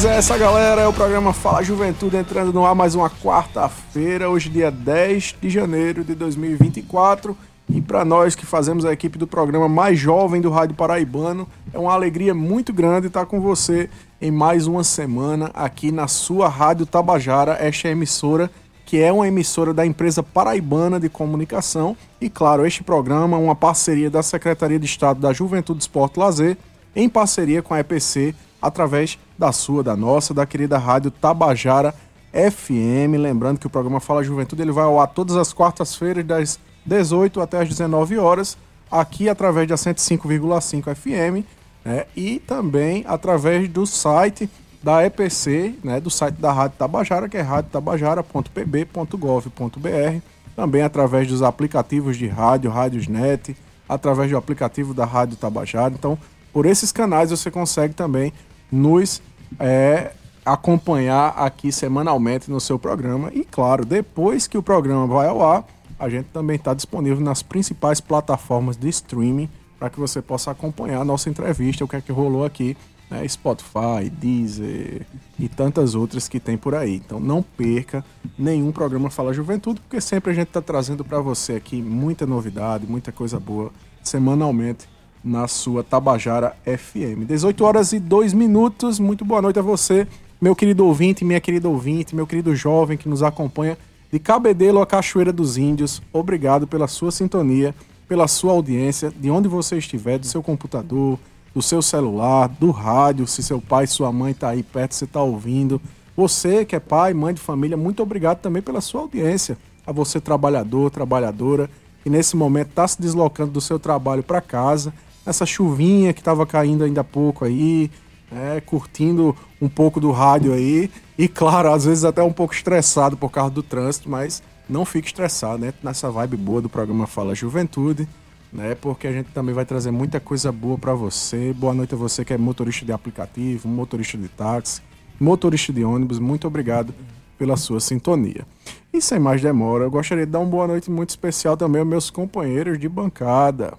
Pois é, essa galera é o programa Fala Juventude entrando no ar mais uma quarta-feira, hoje dia 10 de janeiro de 2024. E para nós que fazemos a equipe do programa mais jovem do Rádio Paraibano, é uma alegria muito grande estar com você em mais uma semana aqui na sua Rádio Tabajara, esta emissora que é uma emissora da empresa paraibana de comunicação. E claro, este programa é uma parceria da Secretaria de Estado da Juventude, Esporte e Lazer, em parceria com a EPC, através da sua, da nossa, da querida Rádio Tabajara FM. Lembrando que o programa Fala Juventude ele vai ao ar todas as quartas-feiras, das 18 até as 19 horas, aqui através da 105,5 FM né, e também através do site da EPC, né, do site da Rádio Tabajara, que é radiotabajara.pb.gov.br, também através dos aplicativos de rádio, Rádiosnet, através do aplicativo da Rádio Tabajara. Então, por esses canais você consegue também nos é, acompanhar aqui semanalmente no seu programa. E claro, depois que o programa vai ao ar, a gente também está disponível nas principais plataformas de streaming para que você possa acompanhar a nossa entrevista, o que é que rolou aqui, né? Spotify, Deezer e tantas outras que tem por aí. Então não perca nenhum programa Fala Juventude, porque sempre a gente está trazendo para você aqui muita novidade, muita coisa boa semanalmente na sua Tabajara FM. 18 horas e 2 minutos. Muito boa noite a você, meu querido ouvinte, minha querida ouvinte, meu querido jovem que nos acompanha de Cabedelo a Cachoeira dos Índios. Obrigado pela sua sintonia, pela sua audiência, de onde você estiver, do seu computador, do seu celular, do rádio, se seu pai sua mãe está aí perto, você está ouvindo. Você que é pai, mãe de família, muito obrigado também pela sua audiência. A você, trabalhador, trabalhadora, que nesse momento está se deslocando do seu trabalho para casa, essa chuvinha que estava caindo ainda há pouco aí, é, curtindo um pouco do rádio aí. E claro, às vezes até um pouco estressado por causa do trânsito, mas não fique estressado, né? Nessa vibe boa do programa Fala Juventude, né? Porque a gente também vai trazer muita coisa boa para você. Boa noite a você que é motorista de aplicativo, motorista de táxi, motorista de ônibus. Muito obrigado pela sua sintonia. E sem mais demora, eu gostaria de dar uma boa noite muito especial também aos meus companheiros de bancada.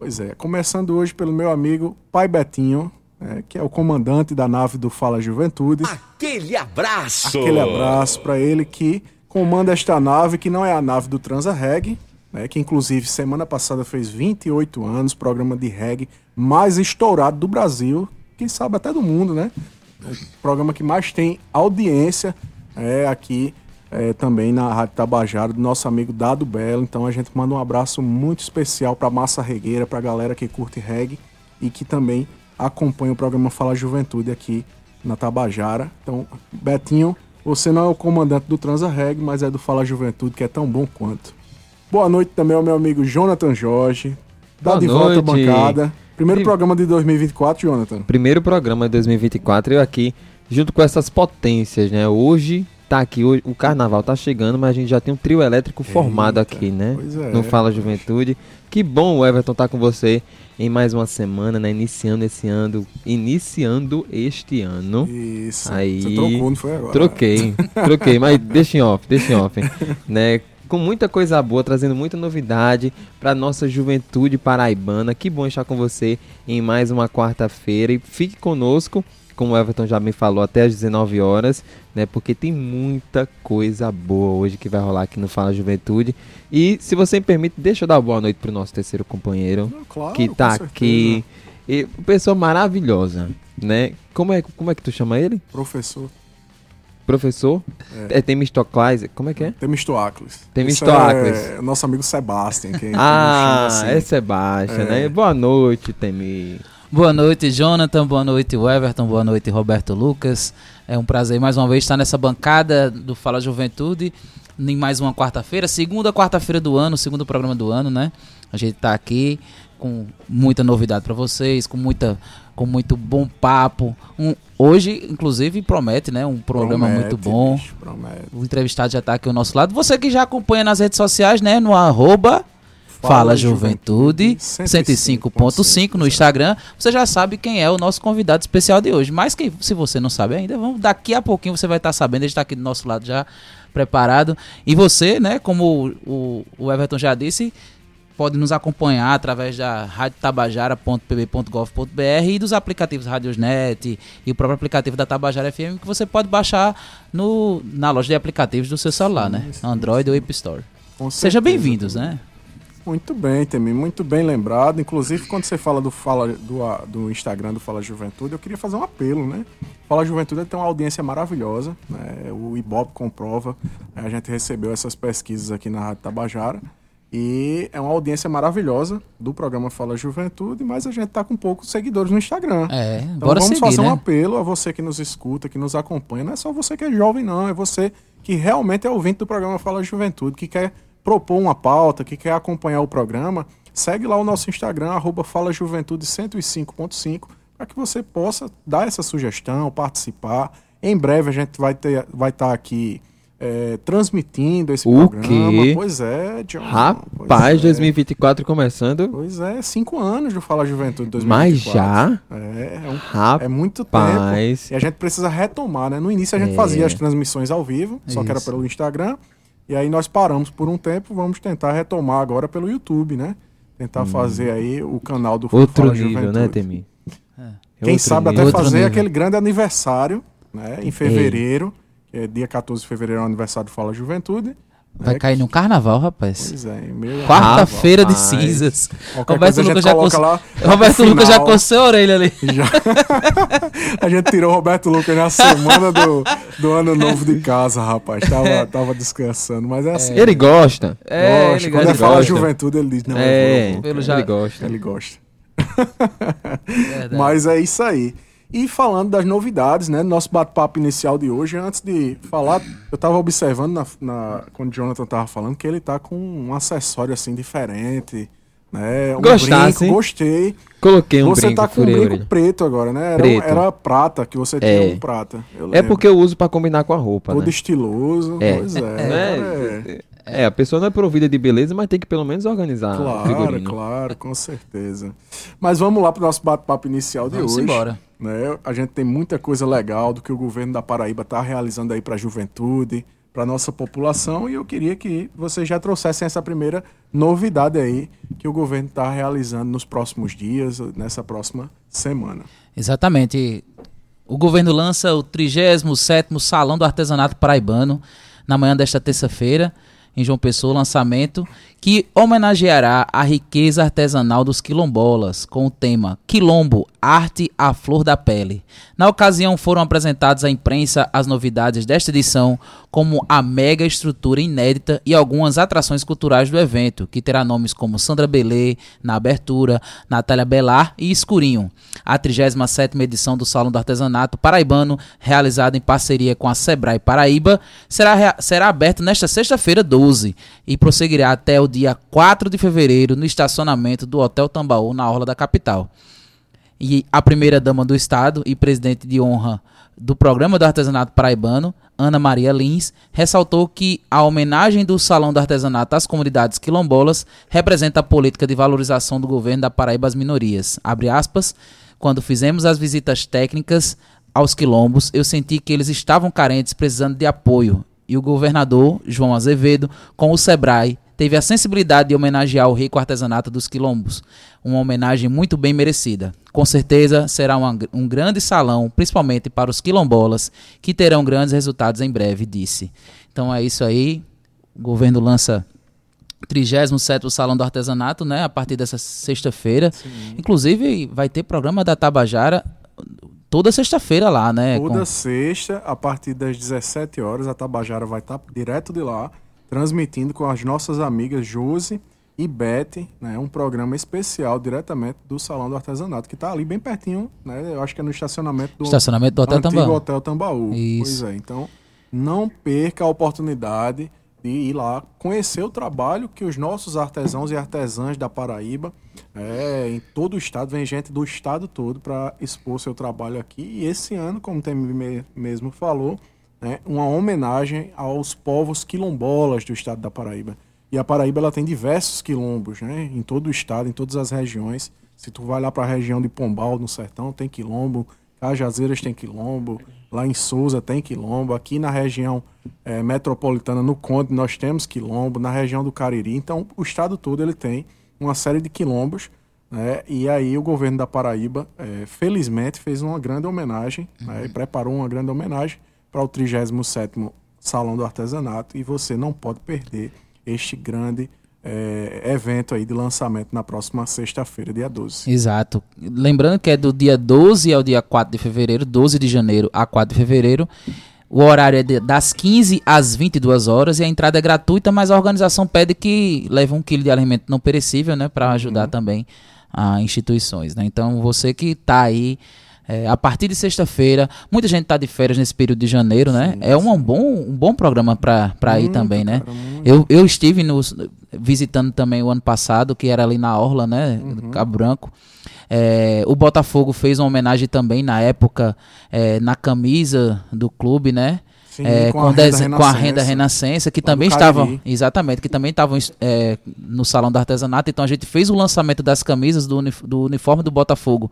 Pois é, começando hoje pelo meu amigo Pai Betinho, é, que é o comandante da nave do Fala Juventude. Aquele abraço! Aquele abraço para ele que comanda esta nave, que não é a nave do Transa Reg, né, que inclusive semana passada fez 28 anos, programa de reggae mais estourado do Brasil, quem sabe até do mundo, né? O programa que mais tem audiência é aqui é, também na Rádio Tabajara, do nosso amigo Dado Belo. Então a gente manda um abraço muito especial para Massa Regueira, para a galera que curte reggae e que também acompanha o programa Fala Juventude aqui na Tabajara. Então, Betinho, você não é o comandante do Transa Reg, mas é do Fala Juventude, que é tão bom quanto. Boa noite também ao meu amigo Jonathan Jorge. Dá Boa de volta a noite. bancada. Primeiro programa de 2024, Jonathan. Primeiro programa de 2024, eu aqui, junto com essas potências, né? Hoje tá aqui, hoje, o carnaval tá chegando, mas a gente já tem um trio elétrico formado Eita, aqui, né? pois é. No Fala Juventude. Que bom o Everton tá com você em mais uma semana, né? Iniciando esse ano, iniciando este ano. Isso. Aí- Você trocou, não foi agora? Troquei, troquei, mas deixa em off, deixa em off, né? Com muita coisa boa, trazendo muita novidade para nossa juventude paraibana. Que bom estar com você em mais uma quarta-feira e fique conosco, como o Everton já me falou, até às 19 horas, né? Porque tem muita coisa boa hoje que vai rolar aqui no Fala Juventude. E se você me permite, deixa eu dar boa noite pro nosso terceiro companheiro claro, que tá aqui. E, pessoa maravilhosa, né? Como é, como é que tu chama ele? Professor. Professor? É, Temistocles, como é que é? Temistocles. Temistocles. Esse É nosso amigo Sebastian. Quem, Ah, assim. é Sebastião, É. né? Boa noite, Temi. Boa noite, Jonathan. Boa noite, Everton. Boa noite, Roberto Lucas. É um prazer mais uma vez estar nessa bancada do Fala Juventude em mais uma quarta-feira, segunda quarta-feira do ano, segundo programa do ano, né? A gente está aqui com muita novidade para vocês, com muita com muito bom papo. Um, hoje, inclusive, promete, né? Um programa Promete, muito bom. bicho, promete. O entrevistado já está aqui ao nosso lado. Você que já acompanha nas redes sociais, né? No arroba Fala Juventude, Juventude 105.5 no Instagram. Você já sabe quem é o nosso convidado especial de hoje. Mas que, se você não sabe ainda, vamos, daqui a pouquinho você vai estar sabendo. Ele está aqui do nosso lado já preparado. E você, né, como o, o Everton já disse, pode nos acompanhar através da radiotabajara.pb.gov.br e dos aplicativos Radiosnet e o próprio aplicativo da Tabajara FM que você pode baixar no, na loja de aplicativos do seu celular, né? sim, Android ou App Store. Sejam bem-vindos, né? Muito bem, Temi, muito bem lembrado. Inclusive, quando você fala do, fala, do, do Instagram do Fala Juventude, eu queria fazer um apelo, né? Fala Juventude tem uma audiência maravilhosa, né? O Ibope comprova. A gente recebeu essas pesquisas aqui na Rádio Tabajara. E é uma audiência maravilhosa do programa Fala Juventude, mas a gente tá com poucos seguidores no Instagram. É, Então vamos seguir, fazer né? um apelo a você que nos escuta, que nos acompanha. Não é só você que é jovem, não. É você que realmente é ouvinte do programa Fala Juventude, que quer propor uma pauta, que quer acompanhar o programa. Segue lá o nosso Instagram, arroba Fala Juventude 105.5, para que você possa dar essa sugestão, participar. Em breve a gente vai estar vai tá aqui é, transmitindo esse O programa. quê? Pois é, John. Rapaz, é. 2024 começando. Pois é, cinco anos do Fala Juventude Mas 2024. já? É, é um Rapaz. é muito tempo. E a gente precisa retomar, né? No início a gente É. fazia as transmissões ao vivo, só que era Isso. pelo Instagram. E aí nós paramos por um tempo, vamos tentar retomar agora pelo YouTube, né? Tentar fazer aí o canal do Hum. Outro Fala nível, Juventude. né, Temi? Quem Outro sabe nível. até Outro fazer nível. aquele grande aniversário, né? Em fevereiro, que é dia 14 de fevereiro é o aniversário do Fala Juventude. Vai né? cair no carnaval, rapaz. Pois é, Quarta-feira de cinzas. Qualquer Roberto Lucas já coloca coçou- lá Roberto Lucas já coçou a orelha ali. Já. a gente tirou o Roberto Lucas na semana do, do ano novo de casa, rapaz. Tava, tava descansando, mas é assim. Ele gosta. É, gosta. ele Quando ele fala gosta. juventude, ele diz, não, eu é, vou, eu vou. Pelo já- ele gosta. Ele gosta. Mas é isso aí. E falando das novidades, né? Nosso bate-papo inicial de hoje, antes de falar, eu tava observando na, na- quando o Jonathan tava falando que ele tá com um acessório assim diferente, né? Um Gostasse? brinco, gostei. Coloquei um você brinco, tá com um brinco orelha. preto agora, né? Era, Preto. era prata que você tinha É. um prata. eu É porque eu uso pra combinar com a roupa, Todo né? estiloso. É. Pois é. É, agora é. é, a pessoa não é provida de beleza, mas tem que pelo menos organizar Claro, claro, com certeza. Mas vamos lá para o nosso bate-papo inicial de Vamos hoje. embora. Né? A gente tem muita coisa legal do que o governo da Paraíba está realizando aí para a juventude, para nossa população, e eu queria que vocês já trouxessem essa primeira novidade aí que o governo está realizando nos próximos dias, nessa próxima semana. Exatamente. O governo lança o 37º Salão do Artesanato Paraibano na manhã desta terça-feira, em João Pessoa, lançamento que homenageará a riqueza artesanal dos quilombolas, com o tema Quilombo, Arte à Flor da Pele. Na ocasião foram apresentadas à imprensa as novidades desta edição, como a mega estrutura inédita e algumas atrações culturais do evento, que terá nomes como Sandra Belê na abertura, Natália Belar e Escurinho. A 37ª edição do Salão do Artesanato Paraibano, realizada em parceria com a Sebrae Paraíba, será, será aberta nesta sexta-feira 12 e prosseguirá até o dia 4 de fevereiro no estacionamento do Hotel Tambaú, na Orla da capital. E a primeira-dama do Estado e presidente de honra do Programa do Artesanato Paraibano, Ana Maria Lins, ressaltou que a homenagem do Salão do Artesanato às comunidades quilombolas representa a política de valorização do governo da Paraíba às minorias. Aspas, quando fizemos as visitas técnicas aos quilombos, eu senti que eles estavam carentes, precisando de apoio. E o governador, João Azevedo, com o Sebrae, teve a sensibilidade de homenagear o rico artesanato dos quilombos. Uma homenagem muito bem merecida. Com certeza será uma- um grande salão, principalmente para os quilombolas, que terão grandes resultados em breve, disse. Então é isso aí. O governo lança o 37º Salão do Artesanato, né, a partir dessa sexta-feira. Inclusive vai ter programa da Tabajara toda sexta-feira lá, né? Toda com- sexta, a partir das 17 horas, a Tabajara vai estar direto de lá, transmitindo com as nossas amigas Josi IBET, né, um programa especial diretamente do Salão do Artesanato, que está ali bem pertinho, né, eu acho que é no estacionamento do, Estacionamento do Hotel antigo Tambaú. Hotel Tambaú. Isso. Pois é, então não perca a oportunidade de ir lá conhecer o trabalho que os nossos artesãos e artesãs da Paraíba, é, em todo o estado, vem gente do estado todo para expor seu trabalho aqui. E esse ano, como o Temi me- mesmo falou, né, uma homenagem aos povos quilombolas do estado da Paraíba. E a Paraíba ela tem diversos quilombos, né, em todo o estado, em todas as regiões. Se tu vai lá para a região de Pombal, no sertão, tem quilombo. Cajazeiras tem quilombo. Lá em Souza tem quilombo. Aqui na região eh, metropolitana, no Conde, nós temos quilombo. Na região do Cariri. Então, o estado todo ele tem uma série de quilombos. Né? E aí o governo da Paraíba, eh, felizmente, fez uma grande homenagem. Né? E preparou uma grande homenagem para o 37º Salão do Artesanato. E você não pode perder este grande eh, evento aí de lançamento na próxima sexta-feira, dia 12. Exato. Lembrando que é do dia 12 ao dia 4 de fevereiro, 12 de janeiro a 4 de fevereiro. O horário é de- das 15 às 22 horas e a entrada é gratuita, mas a organização pede que leve um quilo de alimento não perecível, né, para ajudar também as instituições, né? Então você que tá aí é, a partir de sexta-feira, muita gente tá de férias nesse período de janeiro, né? é um bom, um bom programa para ir também, né? cara. Eu, eu estive nos, visitando também o ano passado, que era ali na Orla, né? Uhum. Cabo Branco. É, o Botafogo fez uma homenagem também na época é, na camisa do clube, né? Sim, É, com a renda com a renda Renascença. Que também estavam, exatamente, que também estavam é, no Salão do Artesanato. Então a gente fez o lançamento das camisas do, uni- do uniforme do Botafogo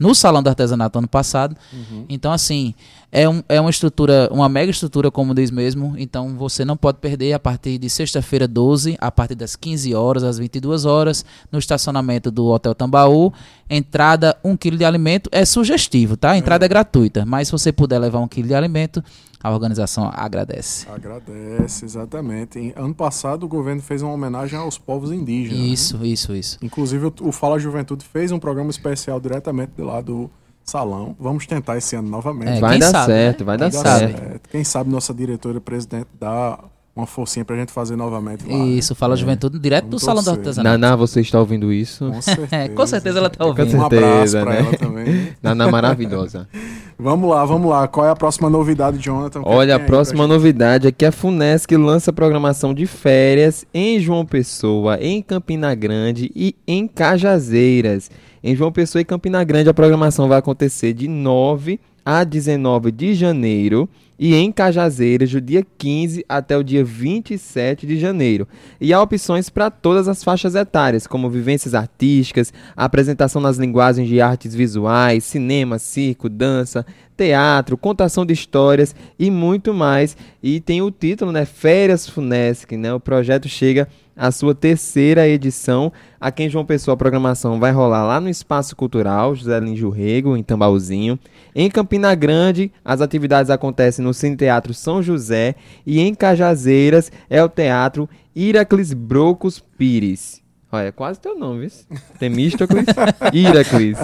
no Salão do Artesanato ano passado. Uhum. Então, assim, é, um, é uma estrutura, uma mega estrutura, como diz mesmo. Então você não pode perder a partir de sexta-feira 12, a partir das 15 horas às 22 horas, no estacionamento do Hotel Tambaú. Entrada, um quilo de alimento. É sugestivo, tá? A entrada é gratuita. Mas se você puder levar um quilo de alimento, a organização agradece. Agradece, exatamente. Em- ano passado o governo fez uma homenagem aos povos indígenas. né? Isso, isso, isso. Inclusive o, o Fala Juventude fez um programa especial diretamente de lá do salão. Vamos tentar esse ano novamente. É, vai dar sabe, certo, né? vai dar certo. Quem sabe nossa diretora presidente dá uma forcinha pra gente fazer novamente lá. né? Isso, fala juventude direto do Vamos Salão do torcer. Artesanato. Naná, você está ouvindo isso? Com certeza. É, com certeza ela tá Com ouvindo. Um abraço certeza, pra né? ela também. Naná maravilhosa. Vamos lá, vamos lá. Qual é a próxima novidade, Jonathan? É Olha, a próxima novidade é que a Funesc lança programação de férias em João Pessoa, em Campina Grande e em Cajazeiras. Em João Pessoa e Campina Grande a programação vai acontecer de 9 a 19 de janeiro e em Cajazeiras do dia 15 até o dia 27 de janeiro. E há opções para todas as faixas etárias, como vivências artísticas, apresentação nas linguagens de artes visuais, cinema, circo, dança, teatro, contação de histórias e muito mais. E tem o título, né, Férias Funesc, né? O projeto chega à sua terceira edição. Aqui em João Pessoa a programação vai rolar lá no Espaço Cultural José Lins Rego, em Tambauzinho. Em Campina Grande, as atividades acontecem no Cine Teatro São José e em Cajazeiras é o Teatro Iraclis Brocos Pires. Olha, é quase teu nome, viu? Temístocles Iraclis.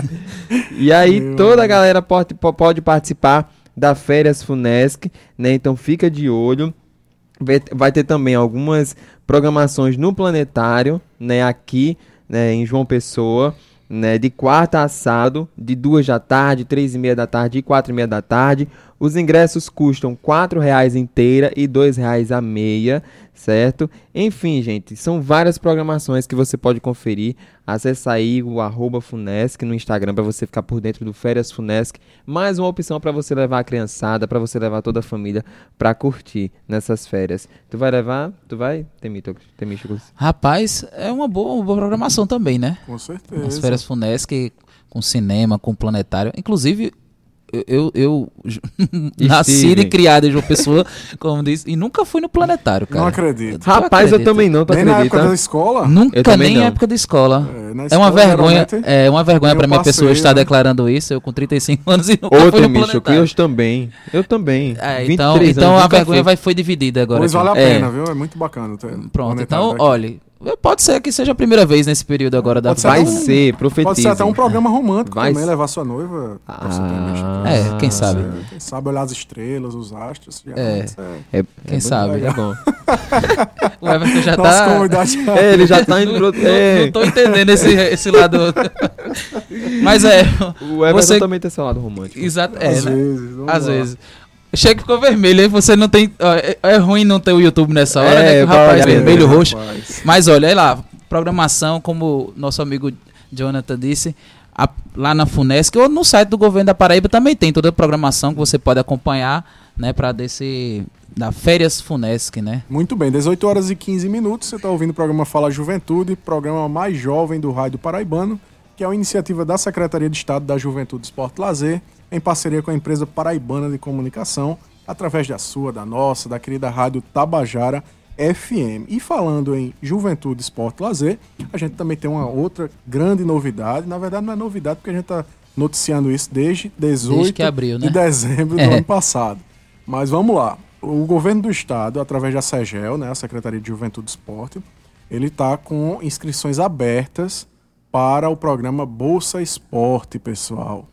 E aí toda a galera pode, po- pode participar da Férias Funesc, né? Então fica de olho. Vai- ter também algumas programações no Planetário, né? Aqui, né? Em João Pessoa, né? De quarta a sábado, de duas da tarde, três e meia da tarde e quatro e meia da tarde. Os ingressos custam R$ 4,00 inteira e R$ 2,00 a meia, certo? Enfim, gente, são várias programações que você pode conferir. Acesse aí o arroba Funesc no Instagram para você ficar por dentro do Férias Funesc. Mais uma opção para você levar a criançada, para você levar toda a família para curtir nessas férias. Tu vai levar? Tu vai? Temístocles? Rapaz, é uma boa, uma boa programação também, né? Com certeza. As férias Funesc com cinema, com planetário. Inclusive, eu, eu, eu nascido e criado em João Pessoa, como disse, e nunca fui no planetário, cara. Não acredito. Tu Rapaz, eu acredita? também não, tu Nem na época acredita? da escola. Nunca Eu nem não. na época da escola. É, É escola, uma vergonha, é uma vergonha eu pra minha pessoa estar né? declarando isso. Eu com 35 anos e nunca Ô, fui no Temístocles, planetário. eu também. Eu também. É, 23 então, anos, então a vergonha fui. vai, foi dividida agora. Pois aqui. vale a É. pena, viu? É muito bacana. Pronto, então, daqui. olha, Pode ser que seja a primeira vez nesse período agora da Vai um- ser, profetize. Pode ser até um programa romântico Vai também, levar sua noiva. Ah, É, quem sabe. É, Quem sabe olhar as estrelas, os astros. É. isso é. É, Quem é sabe? É bom. O Everton já tá. É, ele já tá indo Não, É, não tô entendendo esse, esse lado. Mas é. o Everton Você- também tem seu lado romântico. Exato. É, Às né? vezes. Às vezes. Chega ficou vermelho, aí você não tem. ó, é, é ruim não ter o YouTube nessa hora, É, né? Que o rapaz olhar, vermelho, É, roxo. rapaz. Mas olha, aí lá, programação, como nosso amigo Jonathan disse, a- lá na Funesc ou no site do governo da Paraíba também tem toda a programação que você pode acompanhar, né, para desse da Férias Funesc, né? Muito bem, 18 horas e 15 minutos. Você está ouvindo o programa Fala Juventude, programa mais jovem do Rádio Paraibano, que é uma iniciativa da Secretaria de Estado da Juventude, Esporte e Lazer, em parceria com a empresa paraibana de comunicação, através da sua, da nossa, da querida Rádio Tabajara FM. E falando em Juventude, Esporte Lazer, a gente também tem uma outra grande novidade. Na verdade, não é novidade, porque a gente está noticiando isso desde 18 Desde abriu, né? de dezembro do É. ano passado. Mas vamos lá. O governo do estado, através da SEGEL, né, a Secretaria de Juventude e Esporte, ele está com inscrições abertas para o programa Bolsa Esporte, pessoal.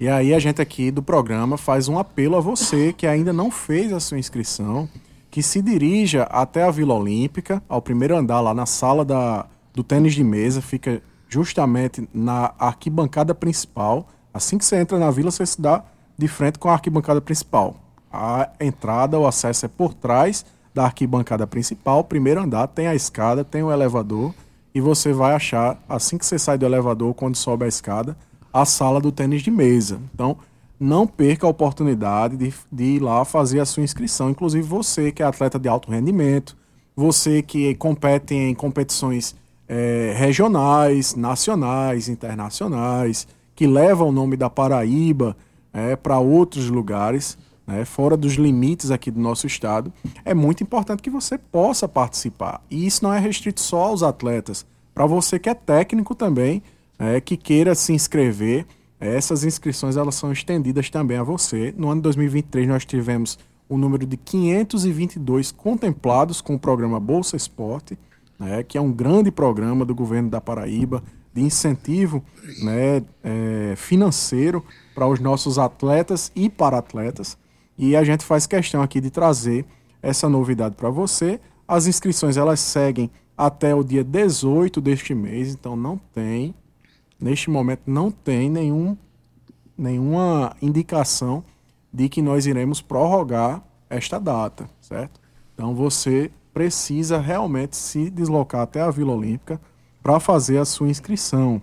E aí a gente aqui do programa faz um apelo a você que ainda não fez a sua inscrição, que se dirija até a Vila Olímpica, ao primeiro andar lá na sala da, do tênis de mesa, fica justamente na arquibancada principal. Assim que você entra na vila, você se dá de frente com a arquibancada principal. A entrada, o acesso é por trás da arquibancada principal, primeiro andar, tem a escada, tem o elevador, e você vai achar, assim que você sai do elevador, quando sobe a escada, a sala do tênis de mesa. Então, não perca a oportunidade de, de ir lá fazer a sua inscrição. Inclusive você que é atleta de alto rendimento, você que compete em competições eh, regionais, nacionais, internacionais, que leva o nome da Paraíba para outros lugares, né, fora dos limites aqui do nosso estado, é muito importante que você possa participar. E isso não é restrito só aos atletas. Para você que é técnico também, é, que queira se inscrever, essas inscrições elas são estendidas também a você. No ano de 2023 nós tivemos o número de 522 contemplados com o programa Bolsa Esporte, né, que é um grande programa do governo da Paraíba de incentivo né, é, financeiro para os nossos atletas e para-atletas. E a gente faz questão aqui de trazer essa novidade para você. As inscrições elas seguem até o dia 18 deste mês, então não tem, neste momento não tem nenhum, nenhuma indicação de que nós iremos prorrogar esta data, certo? Então você precisa realmente se deslocar até a Vila Olímpica para fazer a sua inscrição.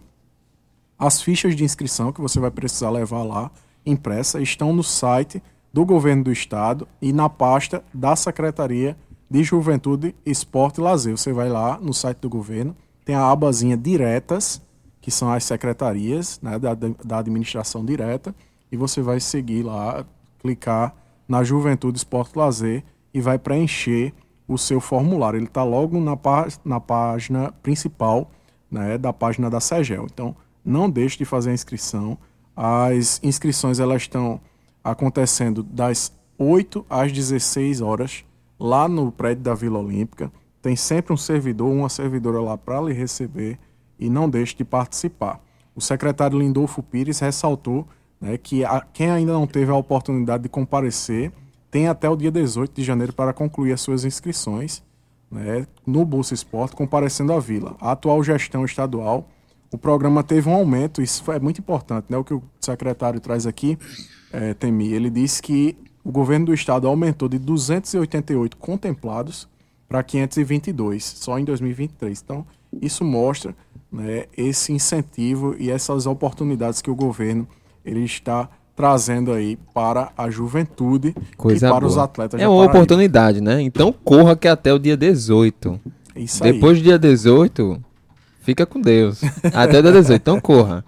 As fichas de inscrição que você vai precisar levar lá, impressa, estão no site do governo do estado e na pasta da Secretaria de Juventude, Esporte e Lazer. Você vai lá no site do governo, tem a abazinha diretas, que são as secretarias né, da, da administração direta, e você vai seguir lá, clicar na Juventude, Esporte Lazer e vai preencher o seu formulário. Ele está logo na, pá na página principal né, da página da SEGEL. Então, não deixe de fazer a inscrição. As inscrições elas estão acontecendo das 8 às 16 horas lá no prédio da Vila Olímpica. Tem sempre um servidor, uma servidora lá para lhe receber e não deixe de participar. O secretário Lindolfo Pires ressaltou né, que a, quem ainda não teve a oportunidade de comparecer tem até o dia 18 de janeiro para concluir as suas inscrições né, no Bolsa Esporte, comparecendo à Vila. A atual gestão estadual, o programa teve um aumento, isso é muito importante, né, o que o secretário traz aqui, é, Temi, ele disse que o governo do estado aumentou de 288 contemplados para 522, só em 2023. Então, isso mostra né, esse incentivo e essas oportunidades que o governo ele está trazendo aí para a juventude Coisa e para boa. os atletas É uma Paraíba. oportunidade, né? Então corra que até o dia 18. Isso aí. Depois do dia 18, fica com Deus. Até o dia 18, então corra.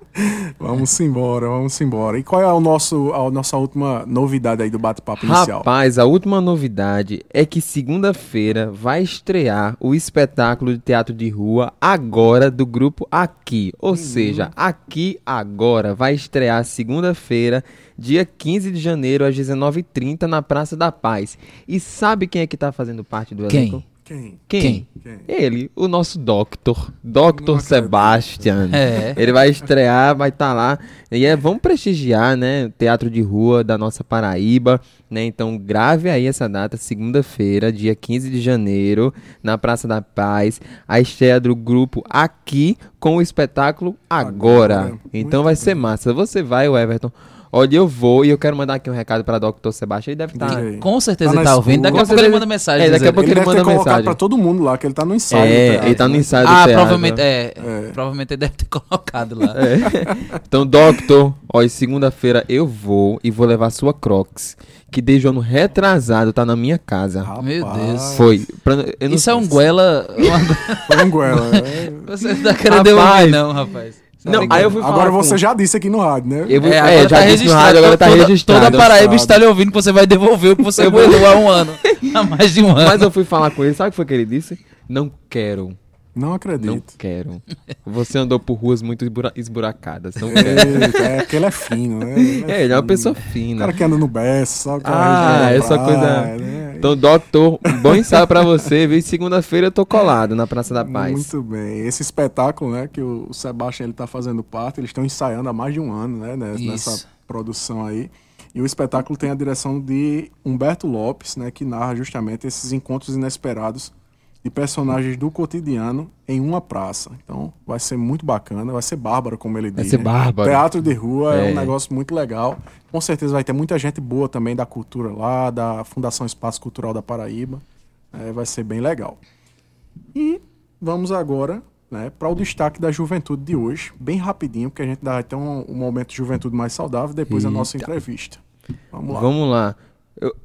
Vamos embora, vamos embora. E qual é o nosso, a nossa última novidade aí do bate-papo inicial? Rapaz, a última novidade é que segunda-feira vai estrear o espetáculo de teatro de rua agora do grupo Aqui. Ou seja, Aqui Agora vai estrear segunda-feira, dia 15 de janeiro, às 19h30, na Praça da Paz. E sabe quem é que tá fazendo parte do elenco? Quem? Quem? Quem? Ele, o nosso Doctor, Doctor Sebastian. É. Ele vai estrear, vai estar lá. E é, vamos prestigiar, né? o Teatro de rua da nossa Paraíba, né? Então grave aí essa data, segunda-feira, dia 15 de janeiro, na Praça da Paz. A estreia do grupo aqui com o espetáculo Agora. Agora. Então Muito vai ser massa. Você vai, o Everton. Olha, eu vou e eu quero mandar aqui um recado para Dr. Sebastião. Ele deve estar. Aí. Com certeza Tá ele tá ouvindo. Daqui a pouco ele manda mensagem. É, daqui a pouco Ele ele deve manda ter colocado mensagem. pra todo mundo lá, que ele tá no ensaio. É, teatro, ele tá no né? ensaio do Ah, teatro. provavelmente, é, É. provavelmente ele deve ter colocado lá. É. Então, Doctor, ó, segunda-feira eu vou e vou levar sua Crocs, que desde o ano retrasado tá na minha casa. Rapaz, Meu Deus. Foi. Pra, eu não Isso é um sei- guela. uma- Foi um goela. é. Você não tá querendo Rapaz. devolver, não, rapaz. Você Não, tá aí eu fui falar Agora com- você já disse aqui no rádio, né? Eu É, é, agora já tá disse no rádio, agora tá toda, registrado. Toda a Paraíba está lhe ouvindo que você vai devolver o que você guardou há um ano. Há mais de um ano. Mas eu fui falar com ele, sabe o que foi que ele disse? Não quero, Não não acredito. quero. Você andou por ruas muito esbura- esburacadas, não quero. Eita, é porque ele é fino, né? É, ele é uma fino. pessoa O fina. cara que anda no Bessa, sabe? Ah, essa coisa- né? Então, doutor, um bom ensaio pra você, viu? Segunda-feira eu tô colado na Praça da Paz. Muito bem. Esse espetáculo, né, que o Sebastião ele tá fazendo parte, eles estão ensaiando há mais de um ano, né, né, Isso. nessa produção aí. E o espetáculo tem a direção de Humberto Lopes, né, que narra justamente esses encontros inesperados de personagens do cotidiano em uma praça. Então, vai ser muito bacana, vai ser bárbaro, como ele Vai diz. ser né? bárbaro. Teatro de rua é. É. um negócio muito legal. Com certeza vai ter muita gente boa também da cultura lá, da Fundação Espaço Cultural da Paraíba. É, vai ser bem legal. E vamos agora né, para o destaque da juventude de hoje, bem rapidinho, porque a gente vai ter um, um momento de juventude mais saudável depois da nossa Eita. entrevista. Vamos lá, Vamos lá. Eu-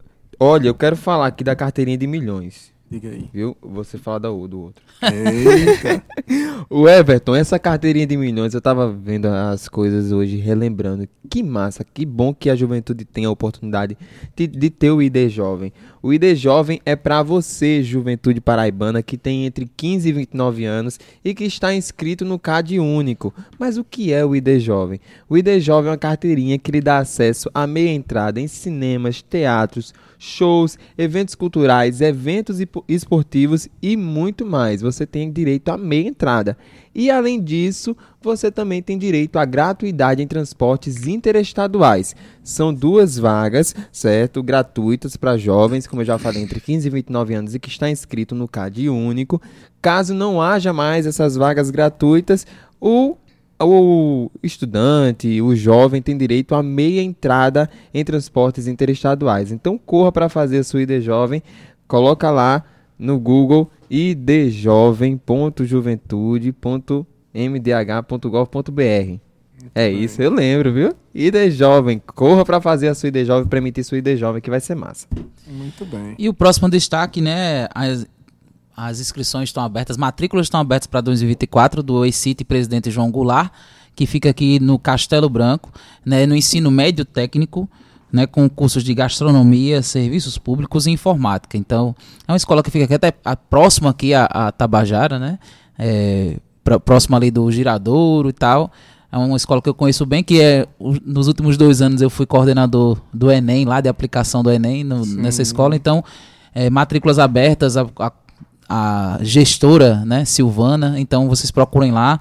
olha, eu quero falar aqui da carteirinha de milhões, diga aí. viu? Você fala da, do outro. Eita, O Everton, essa carteirinha de milhões, eu tava vendo as coisas hoje, relembrando. Que massa, que bom que a juventude tem a oportunidade de, de ter o ID Jovem. O ID Jovem é pra você, juventude paraibana, que tem entre 15 e 29 anos e que está inscrito no CAD Único. Mas o que é o ID Jovem? O ID Jovem é uma carteirinha que lhe dá acesso à meia entrada em cinemas, teatros, shows, eventos culturais, eventos esportivos e muito mais. Você tem direito à meia entrada. E além disso, você também tem direito à gratuidade em transportes interestaduais. São duas vagas, certo? Gratuitas para jovens, como eu já falei, entre 15 e 29 anos e que está inscrito no CAD único. Caso não haja mais essas vagas gratuitas, o o estudante, o jovem tem direito a meia entrada em transportes interestaduais. Então corra para fazer a sua ID Jovem, coloca lá no Google idjovem.juventude.mdh.gov.br. É isso, eu lembro, viu? ID Jovem, corra para fazer a sua ID Jovem, para emitir sua ID Jovem que vai ser massa. muito bem. E o próximo destaque, né? As, as inscrições estão abertas, as matrículas estão abertas para 2024 do ex-City Presidente João Goulart, que fica aqui no Castelo Branco, né, no ensino médio técnico, né, com cursos de gastronomia, serviços públicos e informática. Então, é uma escola que fica aqui até a- próxima aqui a, a Tabajara, né? É, pra- próxima ali do Giradouro e tal. É uma escola que eu conheço bem, que é nos últimos dois anos eu fui coordenador do Enem, lá de aplicação do Enem no- nessa escola. Então, é, matrículas abertas, a, a- a gestora, né, Silvana. Então, vocês procurem lá.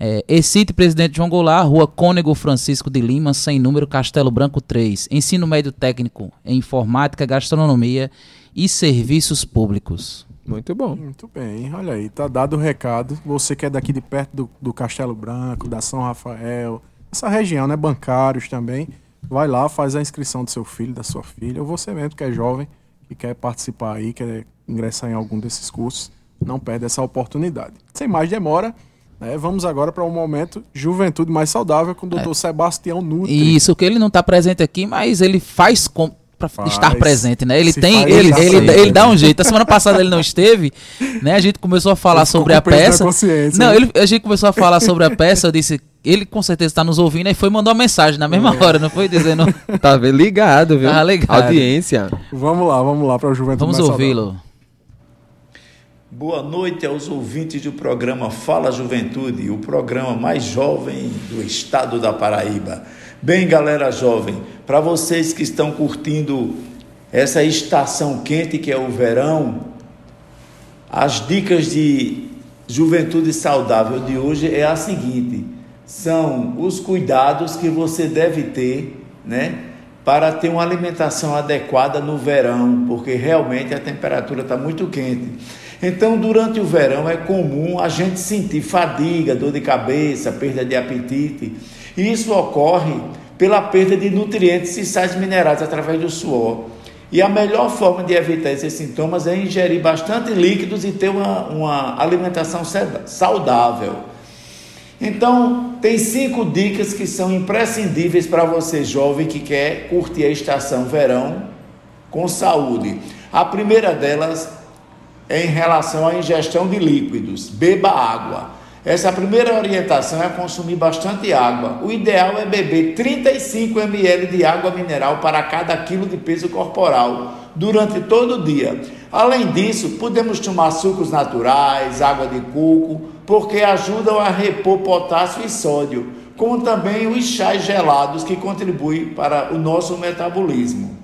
É, Excite Presidente João Goulart, Rua Cônego Francisco de Lima, sem número, Castelo Branco 3. Ensino médio técnico em informática, gastronomia e serviços públicos. Muito bom. Muito bem, olha aí, tá dado o recado. Você que é daqui de perto do, do Castelo Branco, da São Rafael, essa região, né? Bancários também. Vai lá, faz a inscrição do seu filho, da sua filha, ou você mesmo que é jovem e quer participar aí, quer ingressar em algum desses cursos, não perde essa oportunidade. Sem mais demora, né, vamos agora para um momento Juventude Mais Saudável com o Dr. Sebastião Nutri. E isso que ele não está presente aqui, mas ele faz com para estar presente, né? Ele tem, ele, ele, ele dá um jeito. A semana passada ele não esteve, né? A gente começou a falar sobre a peça. Não, né? ele, a gente começou a falar sobre a peça, eu disse, ele com certeza está nos ouvindo e foi mandar uma mensagem na mesma hora, não foi dizendo. Tá vendo? ligado, viu? Tá ligado. Audiência. Vamos lá, vamos lá para o Juventude Vamos ouvi-lo. Boa noite aos ouvintes do programa Fala Juventude, o programa mais jovem do estado da Paraíba. Bem, galera jovem, para vocês que estão curtindo essa estação quente que é o verão, As dicas de juventude saudável de hoje é a seguinte: são os cuidados que você deve ter, né, para ter uma alimentação adequada no verão, porque realmente a temperatura está muito quente. Então, durante o verão é comum a gente sentir fadiga, dor de cabeça, perda de apetite. E isso ocorre pela perda de nutrientes e sais minerais através do suor. E a melhor forma de evitar esses sintomas é ingerir bastante líquidos e ter uma, uma alimentação saudável. Então, tem cinco dicas que são imprescindíveis para você jovem que quer curtir a estação verão com saúde. A primeira delas é em relação à ingestão de líquidos. Beba água. Essa primeira orientação é consumir bastante água. O ideal é beber 35 ml de água mineral para cada quilo de peso corporal durante todo o dia. Além disso, podemos tomar sucos naturais, água de coco, porque ajudam a repor potássio e sódio, como também os chás gelados que contribuem para o nosso metabolismo.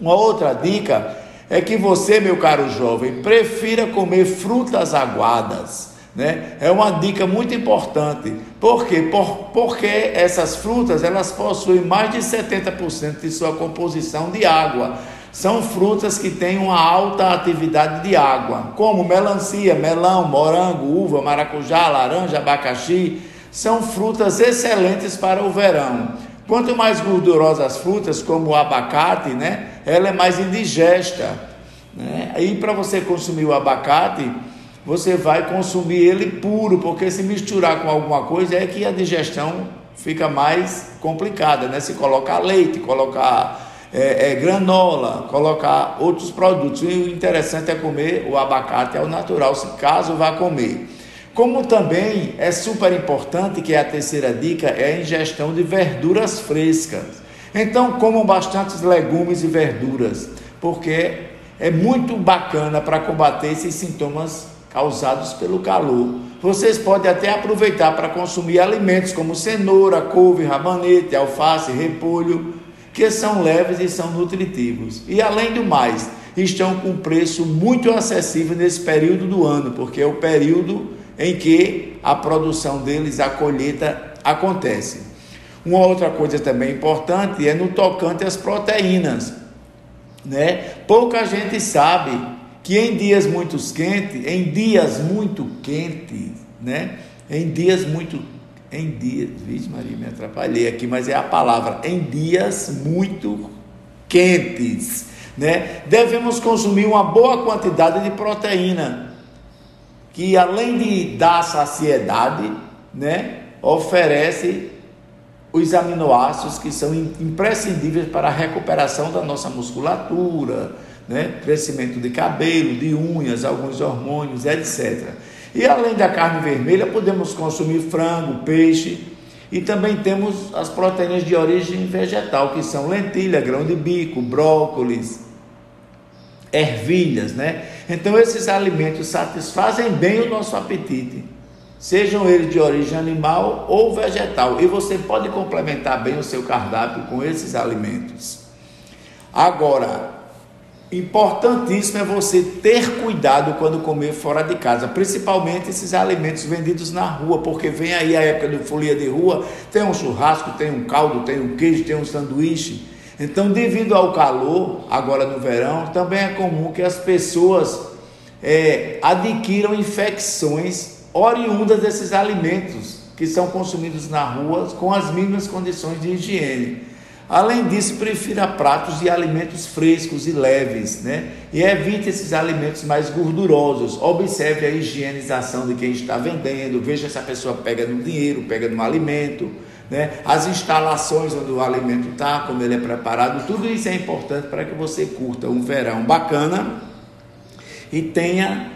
Uma outra dica é que você, meu caro jovem, prefira comer frutas aguadas né? É uma dica muito importante. Por quê? Por, porque essas frutas elas possuem mais de 70% de sua composição de água. São frutas que têm uma alta atividade de água, como melancia, melão, morango, uva, maracujá, laranja, abacaxi. São frutas excelentes para o verão. Quanto mais gordurosas as frutas, como o abacate, né, ela é mais indigesta. Né? Aí, para você consumir o abacate, você vai consumir ele puro, porque se misturar com alguma coisa é que a digestão fica mais complicada, né? Se colocar leite, colocar é, é, granola, colocar outros produtos. E o interessante é comer o abacate ao natural, se caso vá comer. Como também é super importante, que é a terceira dica, é a ingestão de verduras frescas. Então, comam bastantes legumes e verduras, porque é muito bacana para combater esses sintomas causados pelo calor. Vocês podem até aproveitar para consumir alimentos como cenoura, couve, rabanete, alface, repolho, que são leves e são nutritivos. E além do mais, estão com preço muito acessível nesse período do ano, porque é o período em que a produção deles, a colheita acontece. Uma outra coisa também importante é no tocante às proteínas, né? Pouca gente sabe que em dias muito quentes, em dias muito quentes, né? Em dias muito em dias, vixe Maria, me atrapalhei aqui, mas é a palavra, em dias muito quentes, né? Devemos consumir uma boa quantidade de proteína, que além de dar saciedade, né, oferece os aminoácidos que são imprescindíveis para a recuperação da nossa musculatura, né? crescimento de cabelo, de unhas, alguns hormônios, etc. E além da carne vermelha, podemos consumir frango, peixe e também temos as proteínas de origem vegetal, que são lentilha, grão de bico, brócolis, ervilhas, né? Então esses alimentos satisfazem bem o nosso apetite, sejam eles de origem animal ou vegetal, e você pode complementar bem o seu cardápio com esses alimentos. Agora, Importantíssimo é você ter cuidado quando comer fora de casa, principalmente esses alimentos vendidos na rua, porque vem aí a época de folia de rua, tem um churrasco, tem um caldo, tem um queijo, tem um sanduíche. Então, devido ao calor, agora no verão, também é comum que as pessoas é, adquiram infecções oriundas desses alimentos que são consumidos na rua com as mínimas condições de higiene. Além disso, prefira pratos de alimentos frescos e leves, né? E evite esses alimentos mais gordurosos. Observe a higienização de quem está vendendo, veja se a pessoa pega no dinheiro, pega no alimento, né? As instalações onde o alimento está, como ele é preparado, tudo isso é importante para que você curta um verão bacana e tenha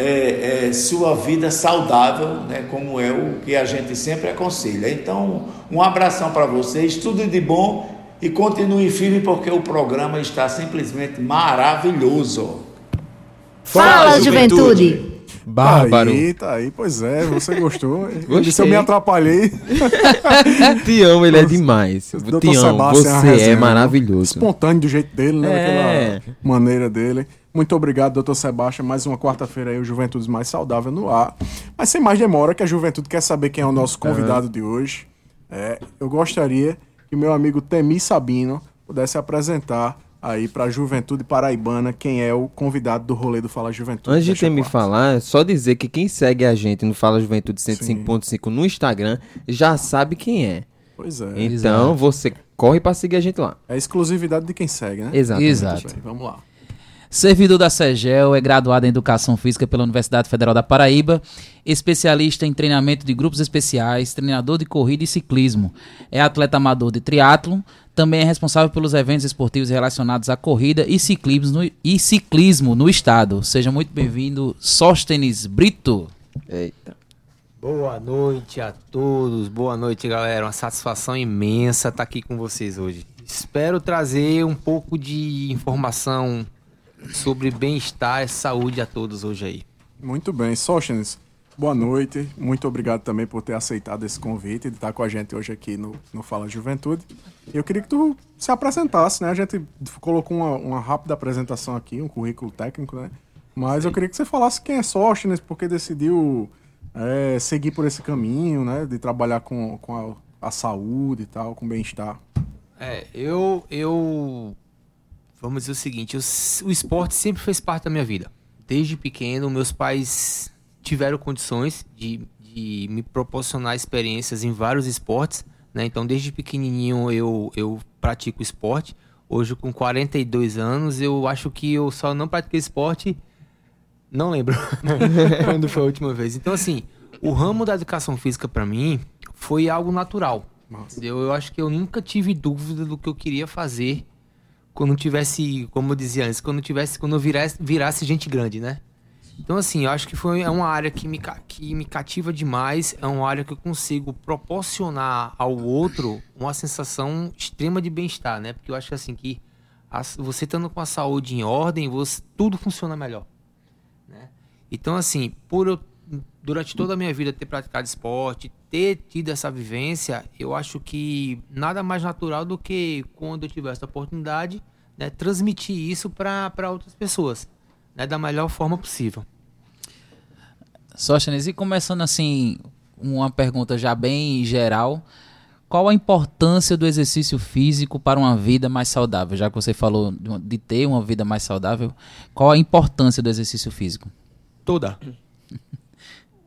é, é, sua vida saudável, né, como é o que a gente sempre aconselha. Então, um abração para vocês, tudo de bom e continue firme porque o programa está simplesmente maravilhoso. Fala, Fala juventude. juventude. Bárbaro. Aí, tá aí, pois é, você gostou. Gostei. Eu me atrapalhei. Te amo, ele é demais. Te amo, você é maravilhoso. Espontâneo do jeito dele, né? É. Daquela maneira dele. Muito obrigado, doutor Sebastião. Mais uma quarta-feira aí, o Juventude Mais Saudável no ar. Mas sem mais demora, que a Juventude quer saber quem é o nosso convidado de hoje. É, eu gostaria que meu amigo Temi Sabino pudesse apresentar aí para a Juventude Paraibana quem é o convidado do rolê do Fala Juventude. Antes de ter me quarta. falar, é só dizer que quem segue a gente no Fala Juventude 105.5 no Instagram já sabe quem é. Pois é. Então você corre pra seguir a gente lá. É exclusividade de quem segue, né? Exatamente. Exato. Vamos lá. Servidor da SEGEL, é graduado em Educação Física pela Universidade Federal da Paraíba, especialista em treinamento de grupos especiais, treinador de corrida e ciclismo. É atleta amador de triatlon, também é responsável pelos eventos esportivos relacionados à corrida e ciclismo no, e ciclismo no estado. Seja muito bem-vindo, Sóstenes Brito. Eita. Boa noite a todos, boa noite galera. Uma satisfação imensa estar aqui com vocês hoje. Espero trazer um pouco de informação sobre bem-estar e saúde a todos hoje aí. Muito bem, Sóstenes, boa noite. Muito obrigado também por ter aceitado esse convite e de estar com a gente hoje aqui no, no Fala Juventude. Eu queria que tu se apresentasse, né? A gente colocou uma, uma rápida apresentação aqui, um currículo técnico, né? Mas eu queria que você falasse quem é Sóstenes, porque decidiu é, seguir por esse caminho, né? De trabalhar com, com a, a saúde e tal, com bem-estar. É, eu, eu, vamos dizer o seguinte, eu o esporte sempre fez parte da minha vida. Desde pequeno, meus pais tiveram condições de, de me proporcionar experiências em vários esportes, né? Então, desde pequenininho eu, eu pratico esporte. Hoje, com 42 anos, eu acho que eu só não pratiquei esporte não lembro quando foi a última vez. Então, assim, o ramo da educação física pra mim foi algo natural. entendeu? Eu acho que eu nunca tive dúvida do que eu queria fazer quando tivesse, como eu dizia antes, quando tivesse, quando eu virasse, virasse gente grande, né? Então, assim, eu acho que foi é uma área que me, que me cativa demais, é uma área que eu consigo proporcionar ao outro uma sensação extrema de bem-estar, né? Porque eu acho assim que as- você estando com a saúde em ordem, você, tudo funciona melhor. né? Então, assim, por eu, durante toda a minha vida ter praticado esporte, ter tido essa vivência, eu acho que nada mais natural do que quando eu tiver essa oportunidade, né, transmitir isso para outras pessoas, né, da melhor forma possível. Sóstenes, e começando assim, uma pergunta já bem geral. Qual a importância do exercício físico para uma vida mais saudável? Já que você falou de ter uma vida mais saudável, qual a importância do exercício físico? Toda.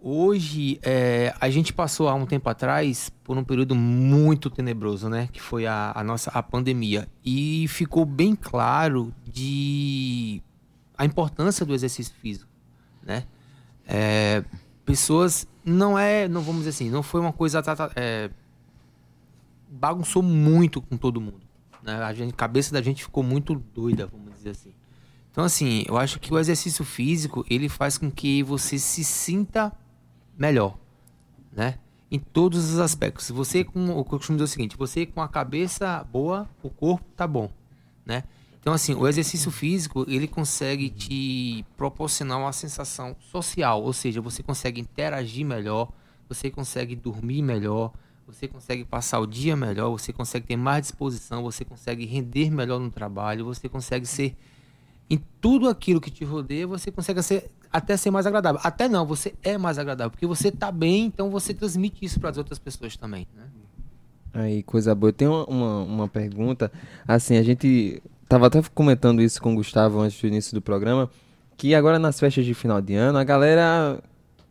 Hoje, é, a gente passou há um tempo atrás por um período muito tenebroso, né? Que foi a, a nossa a pandemia. E ficou bem claro de a importância do exercício físico, né? É, pessoas não é, não vamos dizer assim, não foi uma coisa é, bagunçou muito com todo mundo, né? A gente, a cabeça da gente ficou muito doida, vamos dizer assim. Então, assim, eu acho que o exercício físico, ele faz com que você se sinta melhor, né? Em todos os aspectos. Você com, eu costumo dizer o seguinte, você com a cabeça boa, o corpo tá bom, né? Então, assim, o exercício físico, ele consegue te proporcionar uma sensação social, ou seja, você consegue interagir melhor, você consegue dormir melhor, você consegue passar o dia melhor, você consegue ter mais disposição, você consegue render melhor no trabalho, você consegue ser em tudo aquilo que te rodeia, você consegue ser, até ser mais agradável. Até não, você é mais agradável, porque você tá bem, então você transmite isso para as outras pessoas também, né? Aí, coisa boa. Eu tenho uma, uma, pergunta. Assim, a gente tava até comentando isso com o Gustavo antes do início do programa. Que agora nas festas de final de ano, a galera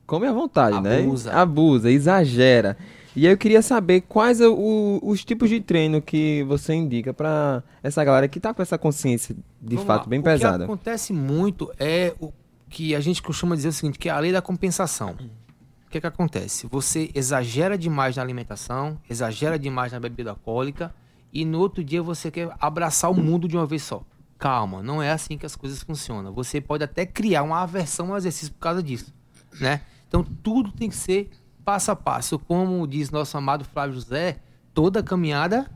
come à vontade, Abusa. né? Abusa, exagera. E aí eu queria saber quais é o- os tipos de treino que você indica pra essa galera que tá com essa consciência de Vamos fato lá. bem o pesada. que acontece muito é o que a gente costuma dizer o seguinte, que é a lei da compensação. O que que acontece? Você exagera demais na alimentação, exagera demais na bebida alcoólica e no outro dia você quer abraçar o mundo de uma vez só. Calma, não é assim que as coisas funcionam. Você pode até criar uma aversão ao exercício por causa disso, né? Então tudo tem que ser passo a passo. Como diz nosso amado Flávio José, toda caminhada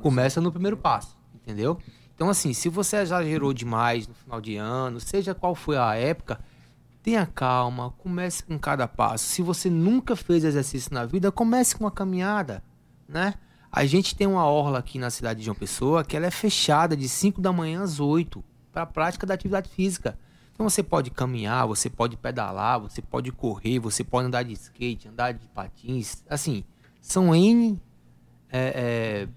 começa no primeiro passo, entendeu? Então, assim, se você exagerou demais no final de ano, seja qual foi a época, tenha calma, comece com cada passo. Se você nunca fez exercício na vida, comece com uma caminhada, né? A gente tem uma orla aqui na cidade de João Pessoa que ela é fechada de 5 da manhã às 8 para a prática da atividade física. Então você pode caminhar, você pode pedalar, você pode correr, você pode andar de skate, andar de patins. Assim, são N é, é,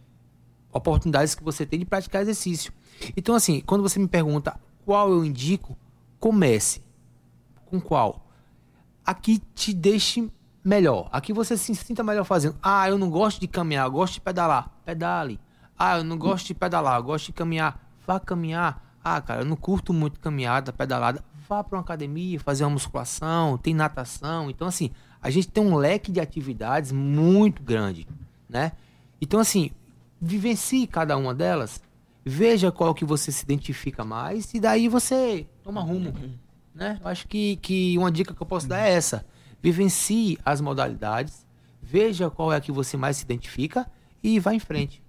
oportunidades que você tem de praticar exercício. Então, assim, quando você me pergunta qual eu indico, comece. Com qual? Aqui te deixe melhor. Aqui você se sinta melhor fazendo. Ah, eu não gosto de caminhar, eu gosto de pedalar. Pedale. Ah, eu não gosto de pedalar, eu gosto de caminhar. Vá caminhar. Ah, cara, eu não curto muito caminhada, pedalada. Vá para uma academia, fazer uma musculação, tem natação. Então, assim, a gente tem um leque de atividades muito grande, né? Então, assim, vivencie cada uma delas, veja qual que você se identifica mais e daí você toma rumo, né? Eu acho que, que uma dica que eu posso dar é essa. Vivencie as modalidades, veja qual é a que você mais se identifica e vá em frente.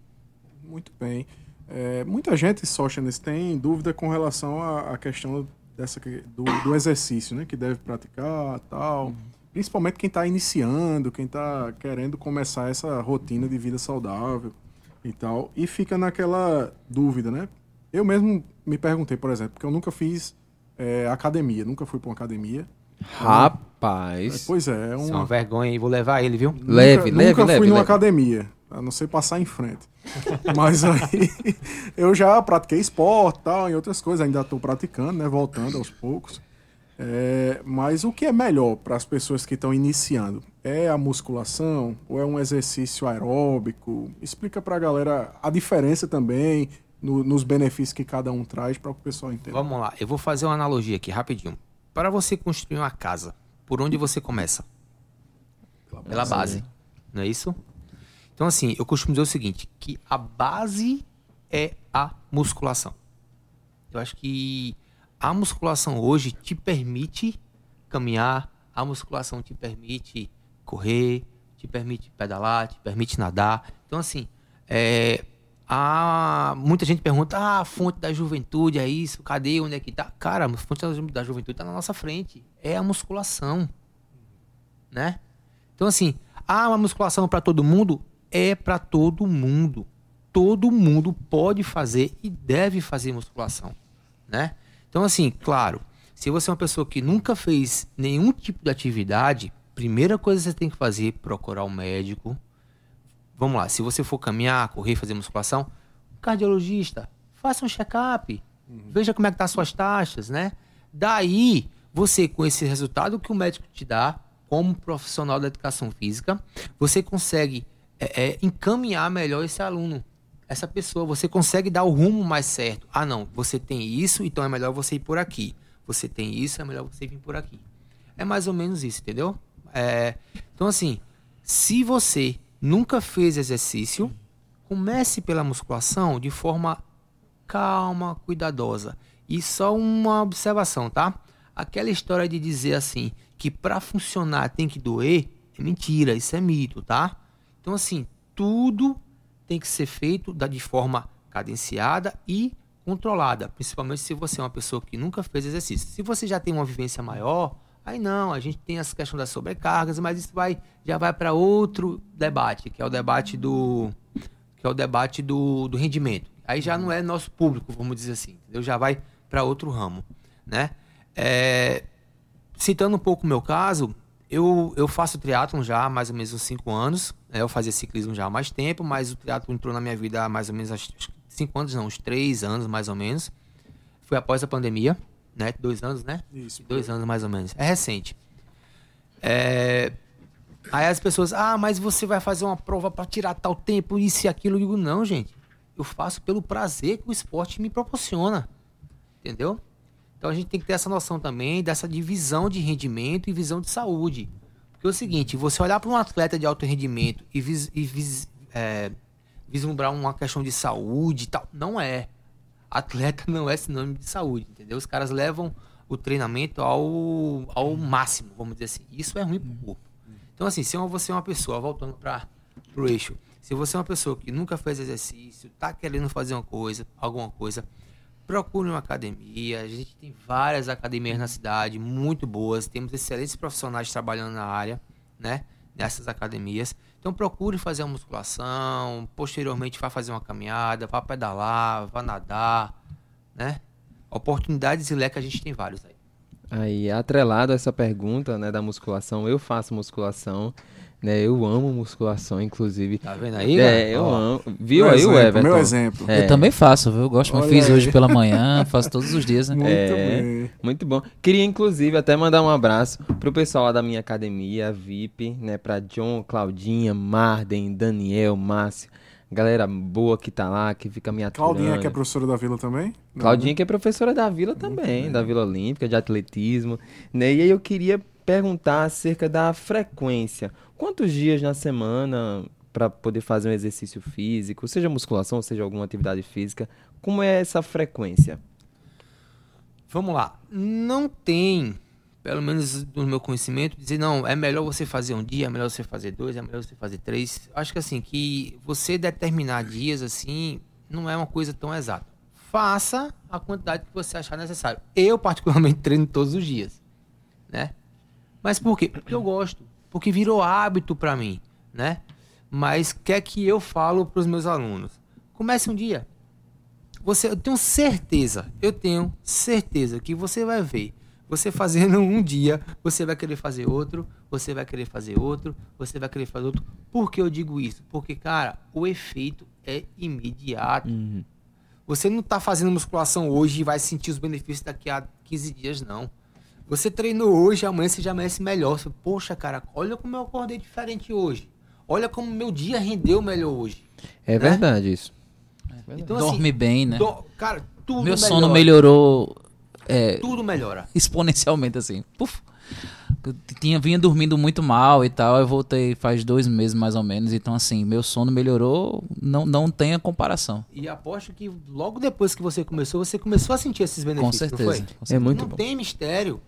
Muito bem. É, muita gente, Sóstenes, tem dúvida com relação à, à questão dessa, do, do exercício, né? Que deve praticar tal. Principalmente quem está iniciando, quem está querendo começar essa rotina de vida saudável e tal. E fica naquela dúvida, né? Eu mesmo me perguntei, por exemplo, porque eu nunca fiz é, academia, nunca fui para uma academia. Rapaz. Pois é, é é uma, uma vergonha e vou levar ele, viu? Leve, nunca, leve, nunca leve, fui numa leve. academia, a não ser passar em frente. Mas aí eu já pratiquei esporte e tal, e outras coisas, ainda estou praticando, né? Voltando aos poucos. É, mas o que é melhor para as pessoas que estão iniciando? É a musculação ou é um exercício aeróbico? Explica para a galera a diferença também no- nos benefícios que cada um traz para o pessoal entender. Vamos lá, eu vou fazer uma analogia aqui rapidinho. Para você construir uma casa, por onde você começa? Pela base, não é isso? Então assim, eu costumo dizer o seguinte, que a base é a musculação. Eu acho que a musculação hoje te permite caminhar, a musculação te permite correr, te permite pedalar, te permite nadar. Então assim, é, a, muita gente pergunta, ah, a fonte da juventude é isso, cadê, onde é que tá? Cara, a fonte da, ju- da juventude tá na nossa frente, é a musculação, né? Então assim, ah, uma musculação para todo mundo? É para todo mundo. Todo mundo pode fazer e deve fazer musculação, né? Então assim, claro, se você é uma pessoa que nunca fez nenhum tipo de atividade, primeira coisa que você tem que fazer é procurar um médico. Vamos lá, se você for caminhar, correr, fazer musculação, um cardiologista, faça um check-up, veja como é que tá as suas taxas, né? Daí, você com esse resultado que o médico te dá, como profissional da educação física, você consegue é, é, encaminhar melhor esse aluno, essa pessoa. Você consegue dar o rumo mais certo. Ah, não, você tem isso, então é melhor você ir por aqui. Você tem isso, é melhor você vir por aqui. É mais ou menos isso, entendeu? É, então, assim, se você nunca fez exercício, comece pela musculação de forma calma, cuidadosa. E só uma observação, tá? Aquela história de dizer assim que para funcionar tem que doer é mentira, isso é mito, tá? Então assim, tudo tem que ser feito de forma cadenciada e controlada, principalmente se você é uma pessoa que nunca fez exercício. Se você já tem uma vivência maior, aí não, a gente tem essa questão das sobrecargas, mas isso vai já vai para outro debate, que é o debate do que é o debate do, do rendimento. Aí já não é nosso público, vamos dizer assim, entendeu? Já vai para outro ramo, né? É, citando um pouco o meu caso, eu, eu faço triatlon já há mais ou menos uns 5 anos. né? Eu fazia ciclismo já há mais tempo, mas o triatlon entrou na minha vida há mais ou menos 5 anos, não, uns 3 anos mais ou menos. Foi após a pandemia, né? Dois anos, né? Isso. Dois anos mais ou menos. É recente. É, Aí as pessoas, ah, mas você vai fazer uma prova para tirar tal tempo, isso e aquilo. Eu digo, não, gente. Eu faço pelo prazer que o esporte me proporciona. Entendeu? Então a gente tem que ter essa noção também dessa divisão de rendimento e visão de saúde. Porque é o seguinte, você olhar para um atleta de alto rendimento e, vis- e vis- é, vislumbrar uma questão de saúde e tal, não é. Atleta não é sinônimo de saúde, entendeu? Os caras levam o treinamento ao, ao máximo, vamos dizer assim. Isso é ruim pro corpo. Então, assim, se você é uma pessoa, voltando para o eixo, se você é uma pessoa que nunca fez exercício, tá querendo fazer uma coisa, alguma coisa, procure uma academia. A gente tem várias academias na cidade, muito boas. Temos excelentes profissionais trabalhando na área, né? Nessas academias. Então procure fazer uma musculação, posteriormente vá fazer uma caminhada, vá pedalar, vá nadar, né? Oportunidades e leque a gente tem vários aí. Aí, atrelado a essa pergunta, né, da musculação, eu faço musculação, né, eu amo musculação, inclusive. Tá vendo aí? É, eu Ó, amo. Viu Meu aí o Everton? Meu exemplo. É. Eu também faço, viu? Eu gosto, mas Olha fiz aí. hoje pela manhã, faço todos os dias, né? Muito É. bem. Muito bom. Queria, inclusive, até mandar um abraço pro pessoal lá da minha academia, VIP, né? Pra John, Claudinha, Marden, Daniel, Márcio. Galera boa que tá lá, que fica me aturando. Claudinha, que é professora da vila também? Não, Claudinha, que é professora da Vila também, da Vila Olímpica, de atletismo. Né? E aí eu queria perguntar acerca da frequência. Quantos dias na semana para poder fazer um exercício físico, seja musculação, seja alguma atividade física, como é essa frequência? Vamos lá. Não tem, pelo menos no meu conhecimento, dizer não, é melhor você fazer um dia, é melhor você fazer dois, é melhor você fazer três. Acho que assim, que você determinar dias assim, não é uma coisa tão exata. Faça a quantidade que você achar necessário. Eu, particularmente, treino todos os dias, né? Mas por quê? Porque eu gosto. Porque virou hábito pra mim, né? Mas quer que eu falo pros meus alunos? Comece um dia. Você, eu tenho certeza, eu tenho certeza que você vai ver. Você fazendo um dia, você vai querer fazer outro, você vai querer fazer outro, você vai querer fazer outro. Por que eu digo isso? Porque, cara, o efeito é imediato. Você não está fazendo musculação hoje e vai sentir os benefícios daqui a 15 dias, não. Você treinou hoje, amanhã você já amanhece melhor. Você, Poxa, cara, olha como eu acordei diferente hoje. Olha como meu dia rendeu melhor hoje. É Né? verdade isso. Então, Dorme bem, né? do- cara, tudo Meu melhora. sono melhorou é, Tudo melhora. exponencialmente, assim. Puf. Eu tinha, vinha dormindo muito mal e tal. Eu voltei faz dois meses mais ou menos. Então, assim, meu sono melhorou. Não, não tem a comparação. E aposto que logo depois que você começou, você começou a sentir esses Com benefícios, certeza. não foi? com É certeza. muito não bom. tem mistério.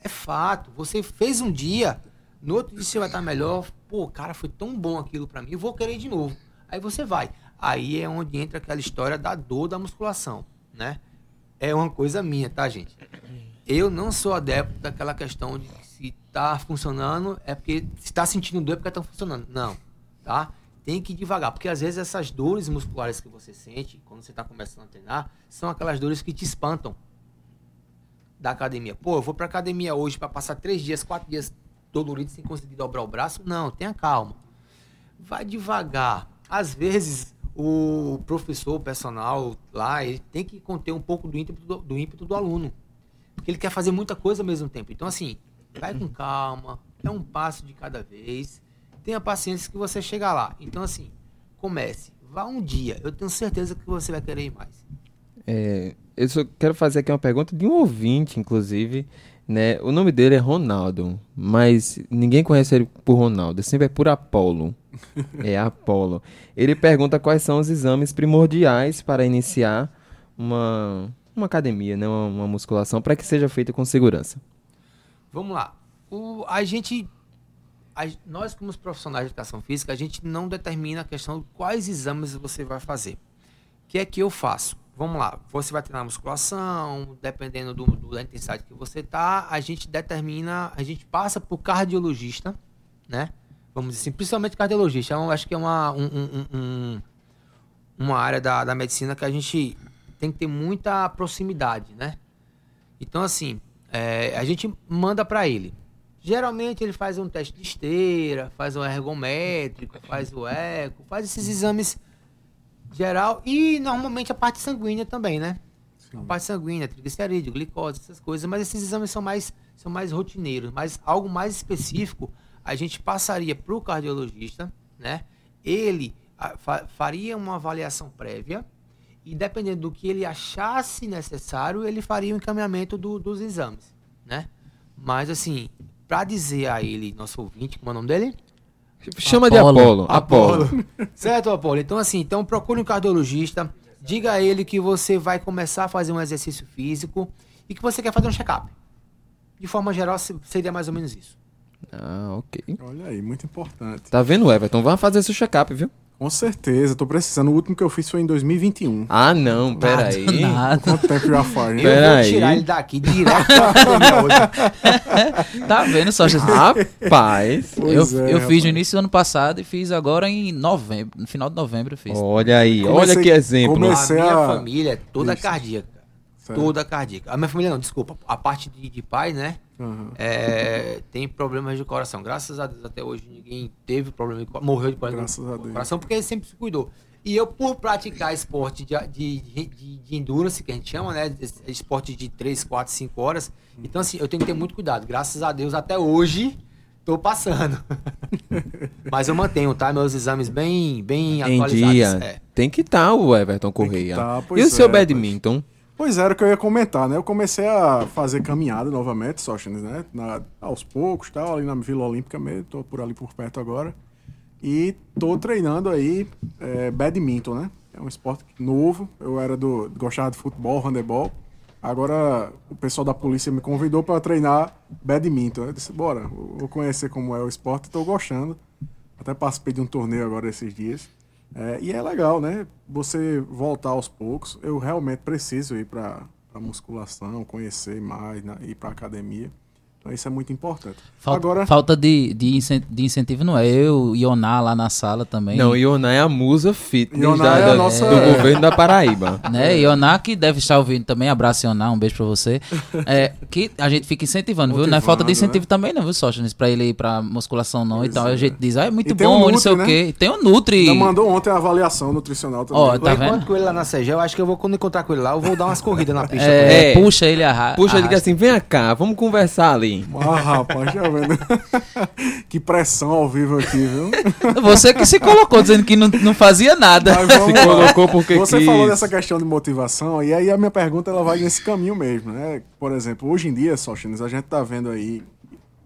É fato. Você fez um dia, no outro dia você vai estar melhor. Pô, cara, foi tão bom aquilo pra mim, vou querer de novo. Aí você vai. Aí é onde entra aquela história da dor da musculação, né? É uma coisa minha, tá, gente? Eu não sou adepto daquela questão de se tá funcionando é porque se tá sentindo dor é porque tá funcionando. Não, tá? Tem que ir devagar, porque às vezes essas dores musculares que você sente quando você tá começando a treinar são aquelas dores que te espantam da academia. Pô, eu vou pra academia hoje pra passar três dias, quatro dias dolorido sem conseguir dobrar o braço? Não, tenha calma. Vai devagar. Às vezes, o professor, o personal lá, ele tem que conter um pouco do ímpeto do, do ímpeto do aluno. Porque ele quer fazer muita coisa ao mesmo tempo. Então, assim, vai com calma, é um passo de cada vez. Tenha paciência que você chega lá. Então, assim, comece. Vá um dia. Eu tenho certeza que você vai querer ir mais. É, eu só quero fazer aqui uma pergunta de um ouvinte, inclusive. Né? O nome dele é Ronaldo, mas ninguém conhece ele por Ronaldo, sempre é por Apolo. É Apolo. Ele pergunta quais são os exames primordiais para iniciar uma, uma academia, né? uma, uma musculação, para que seja feita com segurança. Vamos lá. O, a gente. a- nós, como profissionais de educação física, a gente não determina a questão de quais exames você vai fazer. O que é que eu faço? Vamos lá. Você vai treinar musculação, dependendo do, do- da intensidade que você tá, a gente determina, a gente passa por cardiologista, né? Vamos dizer assim, principalmente cardiologista. Eu acho que é uma, um- um- um- um- uma área da, da medicina que a gente tem que ter muita proximidade, né? Então, assim, é, a gente manda para ele. Geralmente ele faz um teste de esteira, faz um ergométrico, faz o eco, faz esses exames geral e normalmente a parte sanguínea também, né? A parte sanguínea, triglicerídeo, glicose, essas coisas, mas esses exames são mais, são mais rotineiros, mas algo mais específico a gente passaria para o cardiologista, né? Ele ah, fa- faria uma avaliação prévia e dependendo do que ele achasse necessário, ele faria o encaminhamento do- dos exames, né? Mas assim, para dizer a ele, nosso ouvinte, como é o nome dele? Chama de Apolo. Apolo. Apolo. Certo, Apolo? Então, assim, então procure um cardiologista, diga a ele que você vai começar a fazer um exercício físico e que você quer fazer um check-up. De forma geral, se- seria mais ou menos isso. Ah, ok. Olha aí, muito importante. Tá vendo, Everton? Vá fazer seu check-up, viu? Com certeza, tô precisando. O último que eu fiz foi em 2021. Ah, não, pera aí. Nada. Quanto tempo já faz, né? Eu Pera vou aí. tirar ele daqui direto pra academia hoje. Tá vendo só? Rapaz. eu é, eu fiz no início do ano passado e fiz agora em novembro. No final de novembro eu fiz. Olha aí, Comecei- olha que exemplo. comecei- A minha a- família é toda Isso. cardíaca. toda cardíaca. A minha família não, desculpa. A parte de, de pai, né? Aham. é, tem problemas de coração. Graças a Deus, até hoje ninguém teve problema de co- morreu de problema Graças de Deus. coração, porque ele sempre se cuidou. E eu, por praticar esporte de, de, de, de endurance, que a gente chama, né? Esporte de 3, 4, 5 horas. Então, assim, eu tenho que ter muito cuidado. Graças a Deus, até hoje, tô passando. Mas eu mantenho, tá? Meus exames bem, bem Em atualizados. dia. É. Tem que estar o Everton Correia. tá, e o seu é, badminton? Pois era o que eu ia comentar, né? Eu comecei a fazer caminhada novamente, Sóstenes, né? Na- aos poucos, tal, ali na Vila Olímpica mesmo, tô por ali por perto agora. E tô treinando aí é, badminton, né? É um esporte novo. Eu era do. gostava de futebol, handebol. Agora o pessoal da polícia me convidou para treinar badminton. Eu disse, bora, vou conhecer como é o esporte, tô gostando. Até participei de um torneio agora esses dias. É, e é legal, né? Você voltar aos poucos. Eu realmente preciso ir para musculação, conhecer mais, né? ir para academia. Então isso é muito importante. Falta, Agora, falta de, de, de incentivo não é. Eu, Ioná lá na sala também. Não, Ioná é a musa fitness Ioná da- é a da- nossa- do governo da Paraíba. Né? Ioná que deve estar ouvindo também, abraço Ioná, um beijo pra você. É, que a gente fica incentivando, viu? Não é falta de Motivando, incentivo também não, viu, Sóstenes? Pra ele ir pra musculação não e Pois tal. é. A gente diz, ah, é muito E bom, o não sei o Nutri, né? quê. Tem o Nutri. ainda mandou ontem a avaliação nutricional também. Ó, Eu Tá encontro vendo? com ele lá na CG, eu acho que eu vou, quando encontrar com ele lá, eu vou dar umas corridas na pista. É, É. Puxa ele a Puxa, ele diz assim, vem cá, vamos conversar ali. Ah, rapaz, já vendo. que pressão ao vivo aqui, viu? Você que se colocou dizendo que não, não fazia nada. Se lá. colocou porque Você quis. falou dessa questão de motivação, e aí a minha pergunta ela vai nesse caminho mesmo, né? Por exemplo, hoje em dia, Sóstenes, a gente tá vendo aí,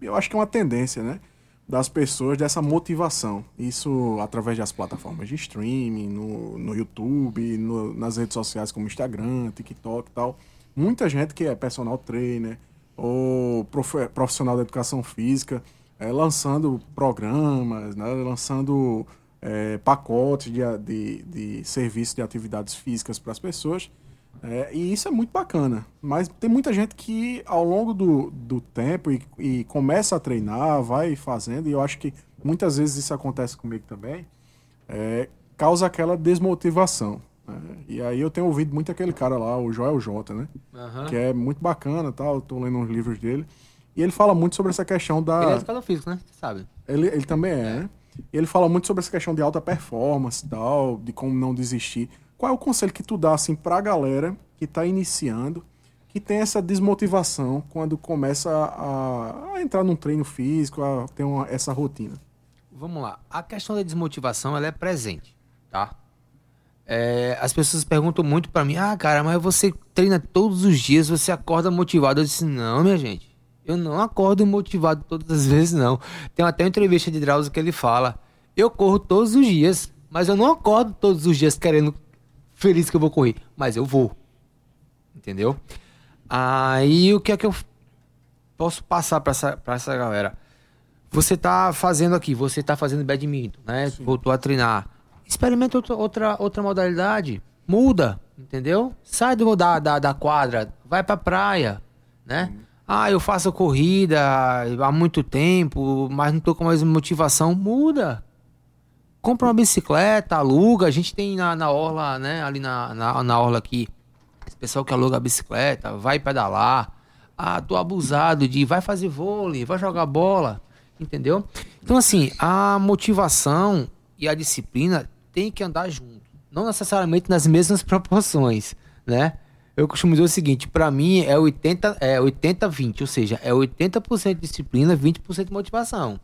eu acho que é uma tendência, né? Das pessoas dessa motivação. Isso através das plataformas de streaming, no, no YouTube, no- nas redes sociais como Instagram, TikTok e tal. Muita gente que é personal trainer ou profissional da educação física, é, lançando programas, né? lançando é, pacotes de, de, de serviço de atividades físicas para as pessoas. É, e isso é muito bacana. Mas tem muita gente que, ao longo do, do tempo, e, e começa a treinar, vai fazendo, e eu acho que muitas vezes isso acontece comigo também, causa aquela desmotivação. Né? E aí eu tenho ouvido muito aquele cara lá, o Joel J, né? Aham. Que é muito bacana tal, tô lendo uns livros dele. E ele fala muito sobre essa questão da. Ele é educador físico, né? Você sabe. Ele, ele também é, né? E ele fala muito sobre essa questão de alta performance e tal, de como não desistir. Qual é o conselho que tu dá, assim, pra galera que tá iniciando, que tem essa desmotivação quando começa a, a entrar num treino físico, a ter uma, essa rotina? Vamos lá. A questão da desmotivação, ela é presente, tá? É, as pessoas perguntam muito pra mim, ah, cara, mas você treina todos os dias, você acorda motivado. Eu disse, não, minha gente, eu não acordo motivado todas as vezes, não. Tem até uma entrevista de Drauzio que ele fala, eu corro todos os dias, mas eu não acordo todos os dias querendo, feliz que eu vou correr, mas eu vou. Entendeu? Aí o que é que eu posso passar pra essa, pra essa galera? Você tá fazendo aqui, você tá fazendo badminton, né? Voltou a treinar. Experimenta outra, outra, outra modalidade. Muda, entendeu? Sai do, da, da, da quadra, vai pra praia, né? Ah, eu faço corrida há muito tempo, mas não tô com mais motivação. Muda. Compra uma bicicleta, aluga. A gente tem na, na orla, né? Ali na, na, na orla aqui. Esse pessoal que aluga a bicicleta, vai pedalar. Ah, tô abusado de vai fazer vôlei, vai jogar bola, entendeu? Então, assim, a motivação e a disciplina tem que andar junto. Não necessariamente nas mesmas proporções, né? Eu costumo dizer o seguinte, pra mim é 80, é 80-20, ou seja, é 80% disciplina, 20% motivação.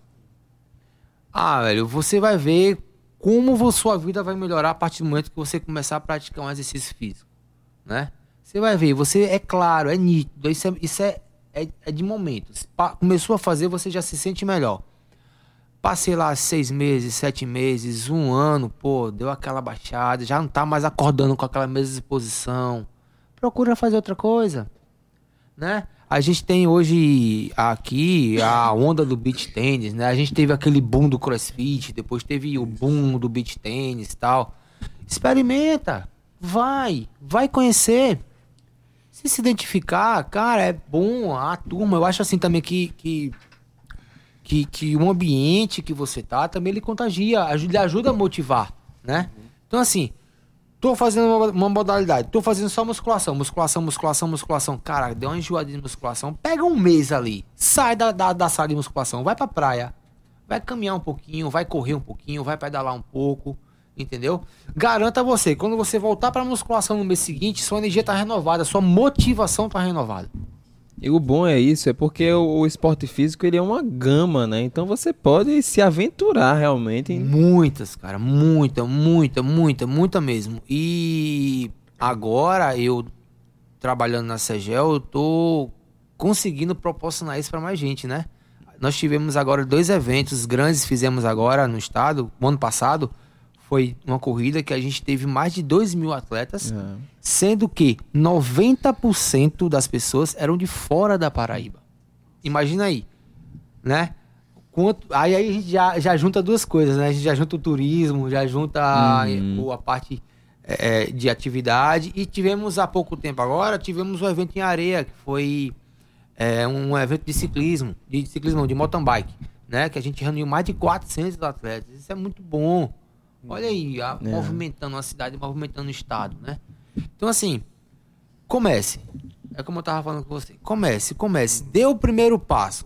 Ah, velho, você vai ver como sua vida vai melhorar a partir do momento que você começar a praticar um exercício físico, né? Você vai ver, você é claro, é nítido, isso é, isso é, é, é de momento. Se pa- Começou a fazer, você já se sente melhor. Passei lá seis meses, sete meses, um ano, pô, deu aquela baixada, já não tá mais acordando com aquela mesma disposição. Procura fazer outra coisa, né? A gente tem hoje aqui a onda do beach tênis, né? A gente teve aquele boom do crossfit, depois teve o boom do beach tênis e tal. Experimenta, vai, vai conhecer. Se se identificar, cara, é bom a turma. Eu acho assim também que, que que, que o ambiente que você tá também ele contagia, ajuda, ajuda a motivar, né? Então assim, Tô fazendo uma, uma modalidade, tô fazendo só musculação, musculação, musculação, musculação. Cara, deu uma enjoadinha de musculação. Pega um mês ali, sai da, da, da sala de musculação, vai pra praia, vai caminhar um pouquinho, vai correr um pouquinho, vai pedalar um pouco, entendeu? Garanta você, quando você voltar pra musculação no mês seguinte, sua energia tá renovada, sua motivação tá renovada. E o bom é isso, é porque o, o esporte físico ele é uma gama, né? Então você pode se aventurar realmente. em- Muitas, cara, muita, muita, muita, muita mesmo. E agora eu trabalhando na Segel, eu tô conseguindo proporcionar isso para mais gente, né? Nós tivemos agora dois eventos grandes, fizemos agora no estado, no ano passado, foi uma corrida que a gente teve mais de 2 mil atletas, É. sendo que 90% das pessoas eram de fora da Paraíba. Imagina aí, né? Quanto, aí, aí a gente já, já junta duas coisas, né? A gente já junta o turismo, já junta a, Uhum. o- a parte é, de atividade. E tivemos há pouco tempo agora, tivemos um evento em areia, que foi é, um evento de ciclismo, de ciclismo, de mountain bike, né? Que a gente reuniu mais de 400 atletas. Isso é muito bom. Olha aí, a- É. movimentando a cidade, movimentando o estado, né? Então, assim, comece. É como eu tava falando com você. Comece, comece. Dê o primeiro passo.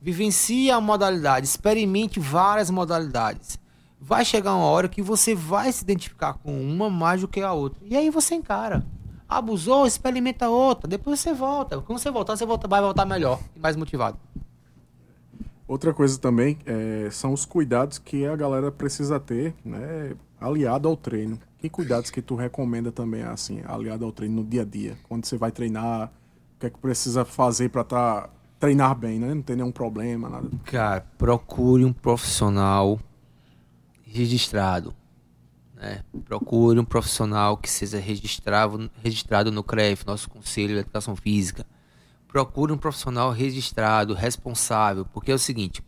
Vivencie a modalidade. Experimente várias modalidades. Vai chegar uma hora que você vai se identificar com uma mais do que a outra. E aí você encara. Abusou, experimenta outra. Depois você volta. Quando você voltar, você volta, vai voltar melhor e mais motivado. Outra coisa também é, são os cuidados que a galera precisa ter, né, aliado ao treino. Que cuidados que tu recomenda também, assim, aliado ao treino no dia a dia? Quando você vai treinar, o que é que precisa fazer para tá, treinar bem, né? Não ter nenhum problema, nada. Cara, procure um profissional registrado. Né? Procure um profissional que seja registrado, registrado no CREF, nosso Conselho de Educação Física. Procure um profissional registrado, responsável, porque é o seguinte: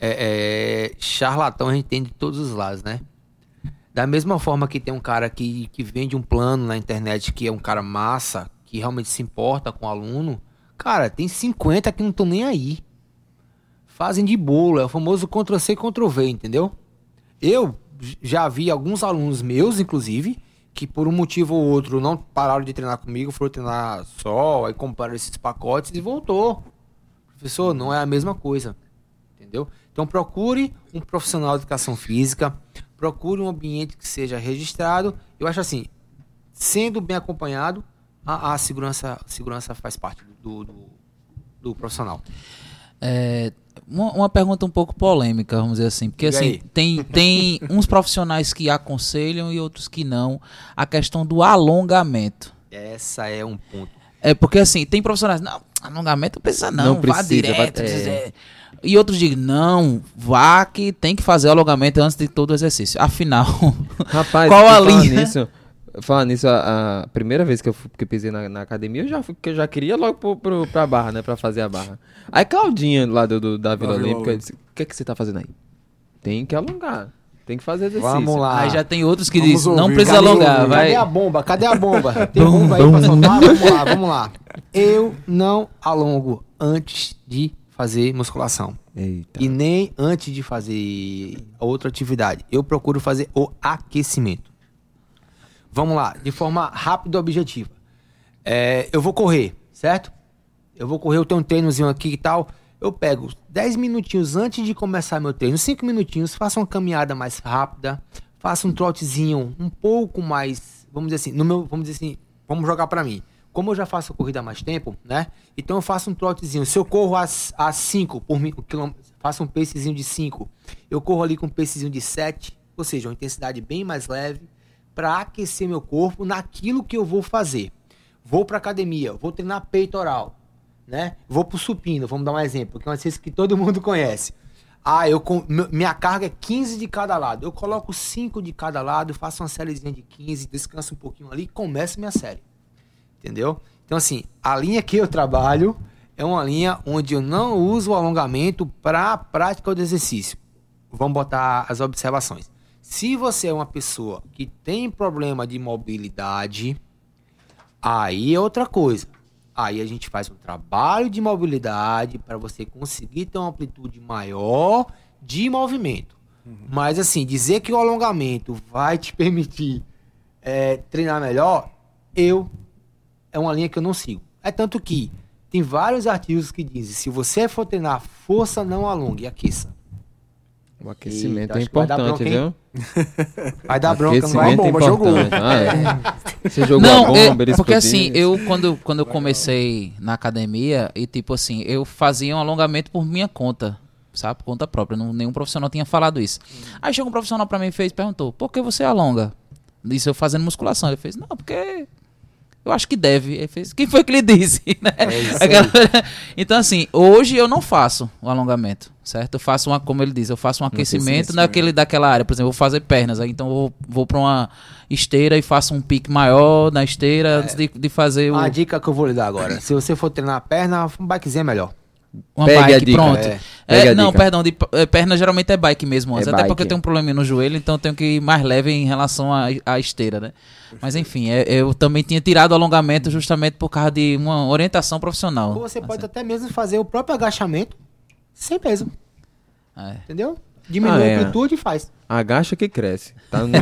é, é, charlatão a gente tem de todos os lados, né? Da mesma forma que tem um cara que, que vende um plano na internet que é um cara massa, que realmente se importa com o aluno, cara, tem 50 que não estão nem aí fazem de bolo, é o famoso Ctrl-C, Ctrl-V, entendeu? Eu já vi alguns alunos meus, inclusive, que por um motivo ou outro não pararam de treinar comigo, foram treinar só, aí compraram esses pacotes e voltou. Professor, não é a mesma coisa, entendeu? Então procure um profissional de educação física, procure um ambiente que seja registrado. Eu acho assim, sendo bem acompanhado, a, a segurança, segurança faz parte do, do, do profissional. É, uma, uma pergunta um pouco polêmica, vamos dizer assim, porque Diga assim, aí. tem, tem uns profissionais que aconselham e outros que não, a questão do alongamento. Essa é um ponto. É porque assim, tem profissionais, não, alongamento não precisa não, Não vá precisa, direto. vai- precisa- é. E outros dizem, não, vá que tem que fazer o alongamento antes de todo o exercício. Afinal, Rapaz, Qual a linha? Nisso, falar nisso, a, a primeira vez que eu, fui- que eu pisei na, na academia, eu já, fui- que eu já queria logo pro, pro, pra barra, né? Pra fazer a barra. Aí Claudinha, lá do, do- da Vila Olímpica, disse, o que, é que você tá fazendo aí? Tem que alongar. Tem que fazer exercício. Vamos lá. aí já tem outros que dizem, não precisa Cadê alongar, ouvir? vai. Cadê a bomba? Cadê a bomba? Tem bomba aí pra soltar? Vamos lá, vamos lá. Eu não alongo antes de fazer musculação. Eita. E nem antes de fazer outra atividade. Eu procuro fazer o aquecimento. Vamos lá, de forma rápida e objetiva. É, eu vou correr, certo? Eu vou correr, eu tenho um treinozinho aqui e tal. Eu pego 10 minutinhos antes de começar meu treino, 5 minutinhos, faço uma caminhada mais rápida, faço um trotezinho um pouco mais, vamos dizer assim, no meu, vamos dizer assim, vamos jogar pra mim. Como eu já faço corrida há mais tempo, né? Então eu faço um trotezinho. Se eu corro a 5 por mi- quilômetro, faço um pacezinho de 5. Eu corro ali com um pacezinho de 7, ou seja, uma intensidade bem mais leve para aquecer meu corpo naquilo que eu vou fazer. Vou para academia, vou treinar peitoral, né? Vou pro supino, vamos dar um exemplo, que é uma ciência que todo mundo conhece. Ah, eu minha carga é 15 de cada lado. Eu coloco 5 de cada lado, faço uma sériezinha de 15, descanso um pouquinho ali e começo minha série. Entendeu? Então, assim, a linha que eu trabalho é uma linha onde eu não uso o alongamento para a prática do exercício. Vamos botar as observações. Se você é uma pessoa que tem problema de mobilidade, aí é outra coisa. Aí a gente faz um trabalho de mobilidade para você conseguir ter uma amplitude maior de movimento. Mas assim, dizer que o alongamento vai te permitir é, treinar melhor, eu é uma linha que eu não sigo. É tanto que tem vários artigos que dizem: se você for treinar força, não alongue, aqueça. O aquecimento Eita, é vai dar importante, viu? Vai dar bronca, não vai? É bomba, jogou. Ah, é. Você jogou Não, a bomba, é, porque explodiu. assim, eu quando, quando eu comecei na academia, e tipo assim, eu fazia um alongamento por minha conta, sabe? Por conta própria, não, nenhum profissional tinha falado isso. Aí chegou um profissional pra mim e fez, perguntou, por que você alonga? Isso eu fazendo musculação. Ele fez, não, porque eu acho que deve. Ele fez, quem foi que lhe disse? né? isso Aquela- então assim, hoje eu não faço o alongamento, certo? Eu faço uma, como ele diz, eu faço um aquecimento naquele, daquela área. Por exemplo, eu vou fazer pernas, aí então eu vou, vou pra uma esteira e faço um pique maior na esteira antes de, de fazer o, Uma dica que eu vou lhe dar agora. Se você for treinar a perna, um bikezinho é melhor. Uma Pegue a bike, dica, pronto. é. É, não, dica. perdão, de, é, perna geralmente é bike mesmo, antes, É até bike. porque eu tenho um probleminha no joelho, então eu tenho que ir mais leve em relação à, esteira, né? Mas enfim, é- eu também tinha tirado o alongamento justamente por causa de uma orientação profissional. Ou você pode até mesmo fazer o próprio agachamento sem peso, É. entendeu? Diminui Ah, é. a amplitude e faz. Agacha que cresce. Tá no, no-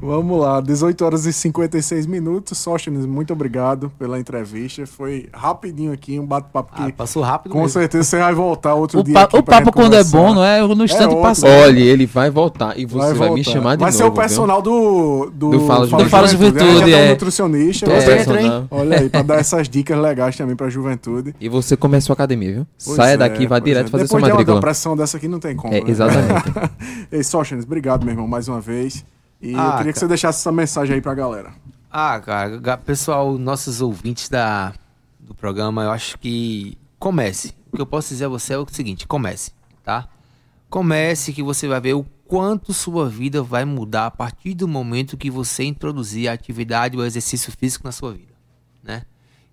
Vamos lá, 18 horas e 56 minutos. Sóstenes, muito obrigado pela entrevista. Foi rapidinho aqui, um bate-papo que Ah, passou rápido com mesmo. certeza você vai voltar outro O, dia. pa- aqui o papo quando é conversar. bom, não é no instante outro. passou. Olha, ele vai voltar e você vai, me voltar. chamar de Vai novo. ser o viu? personal do, do, Do Fala Juventude. Do Fala Juventude, já tem um é. nutricionista. Tô Você- dentro, hein? Olha aí, pra dar essas dicas legais também pra juventude. E você começou a academia, viu? Pois Saia é, daqui, vai pois direto é. fazer sua Depois de uma matrícula. pressão dessa aqui não tem como. É, né? exatamente. Ei, Sóstenes, obrigado, meu irmão, mais uma vez. E Ah, eu queria que você deixasse essa mensagem aí pra galera. Ah, cara, pessoal, nossos ouvintes da, do programa, eu acho que comece. O que eu posso dizer a você é o seguinte, comece, tá? Comece que você vai ver o quanto sua vida vai mudar a partir do momento que você introduzir a atividade ou exercício físico na sua vida, né?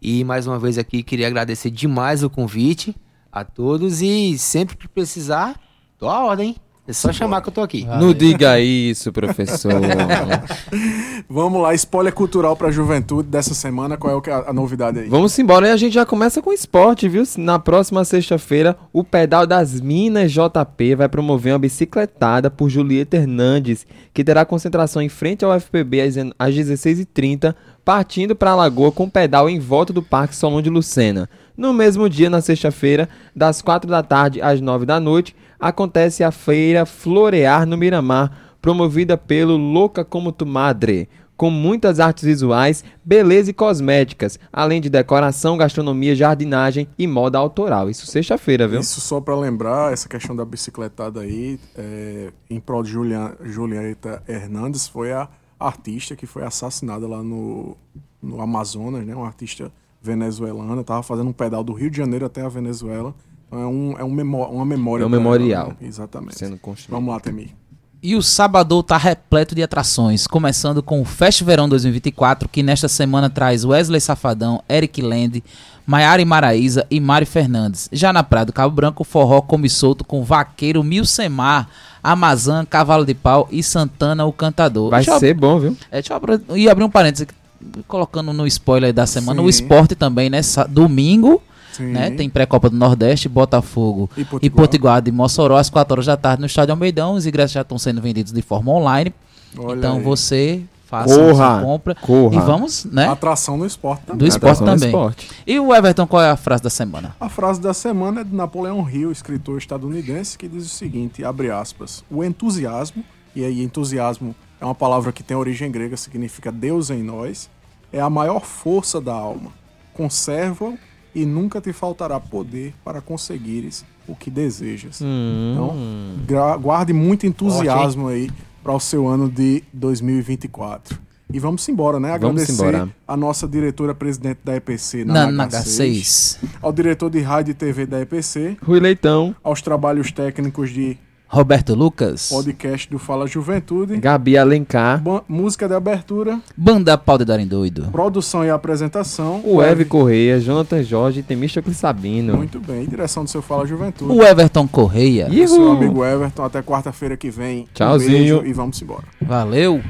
E mais uma vez aqui queria agradecer demais o convite a todos e sempre que precisar, tô à ordem. É só chamar que eu tô aqui. Não diga isso, professor. Vamos lá, spoiler cultural pra juventude dessa semana. Qual é o que- a, a novidade aí? Vamos embora e a gente já começa com esporte, viu? Na próxima sexta-feira, o Pedal das Minas JP vai promover uma bicicletada por Julieta Hernandes, que terá concentração em frente ao FPB às en- às 16h30, partindo para a Lagoa com pedal em volta do Parque Solon de Lucena. No mesmo dia, na sexta-feira, das 4 da tarde às 9 da noite, acontece a feira Florear no Miramar, promovida pelo Louca Como Tu Madre, com muitas artes visuais, beleza e cosméticas, além de decoração, gastronomia, jardinagem e moda autoral. Isso sexta-feira, viu? Isso só pra lembrar, essa questão da bicicletada aí, é, em prol de Julian, Julieta Hernandes, foi a artista que foi assassinada lá no, no Amazonas, né? Uma artista venezuelana, tava fazendo um pedal do Rio de Janeiro até a Venezuela. É, um, é um memó uma memória. É um memorial. né? Exatamente. Sendo construído. Vamos lá, Temi. E o Sabadão tá repleto de atrações, começando com o Fest Verão 2024, que nesta semana traz Wesley Safadão, Eric Land, Maiara Maraíza e Mari Fernandes. Já na Praia do Cabo Branco, o forró come solto com Vaqueiro, Milcemar, Amazã, Cavalo de Pau e Santana, o Cantador. Vai Deixa ser bom, viu? é, deixa eu abrir, e abrir um parênteses, colocando no spoiler da semana, Sim. o esporte também, né? Domingo. Né? Tem pré-copa do Nordeste, Botafogo E e Potiguar. Potiguar de Mossoró às 4 horas da tarde no Estádio Almeidão. Os ingressos já estão sendo vendidos de forma online. Olha então aí. você faça Corra, a sua compra corra. e vamos, né? Atração no esporte também. Do esporte Atração também. esporte. E o Everton, qual é a frase da semana? A frase da semana é de Napoleão Hill, escritor estadunidense, que diz o seguinte, abre aspas, o entusiasmo, e aí entusiasmo é uma palavra que tem origem grega, significa Deus em nós, é a maior força da alma. Conserva-o e nunca te faltará poder para conseguires o que desejas. Então, gra- guarde muito entusiasmo aí para o seu ano de 2024. E vamos embora, né? Agradecer embora. a nossa diretora presidente da EPC, Na, na, na H6 H6. ao diretor de rádio e TV da EPC, Rui Leitão, aos trabalhos técnicos de Roberto Lucas. podcast do Fala Juventude, Gabi Alencar, ba- música de abertura, Banda Pau de Darem Doido. produção e apresentação. o Eve Correia, Jonathan Jorge e Temístocles Sabino. Muito bem, direção do seu Fala Juventude. O Everton Correia. Ih. Seu Uhul. amigo Everton, até quarta-feira que vem. Um Tchauzinho. beijo e vamos embora. Valeu.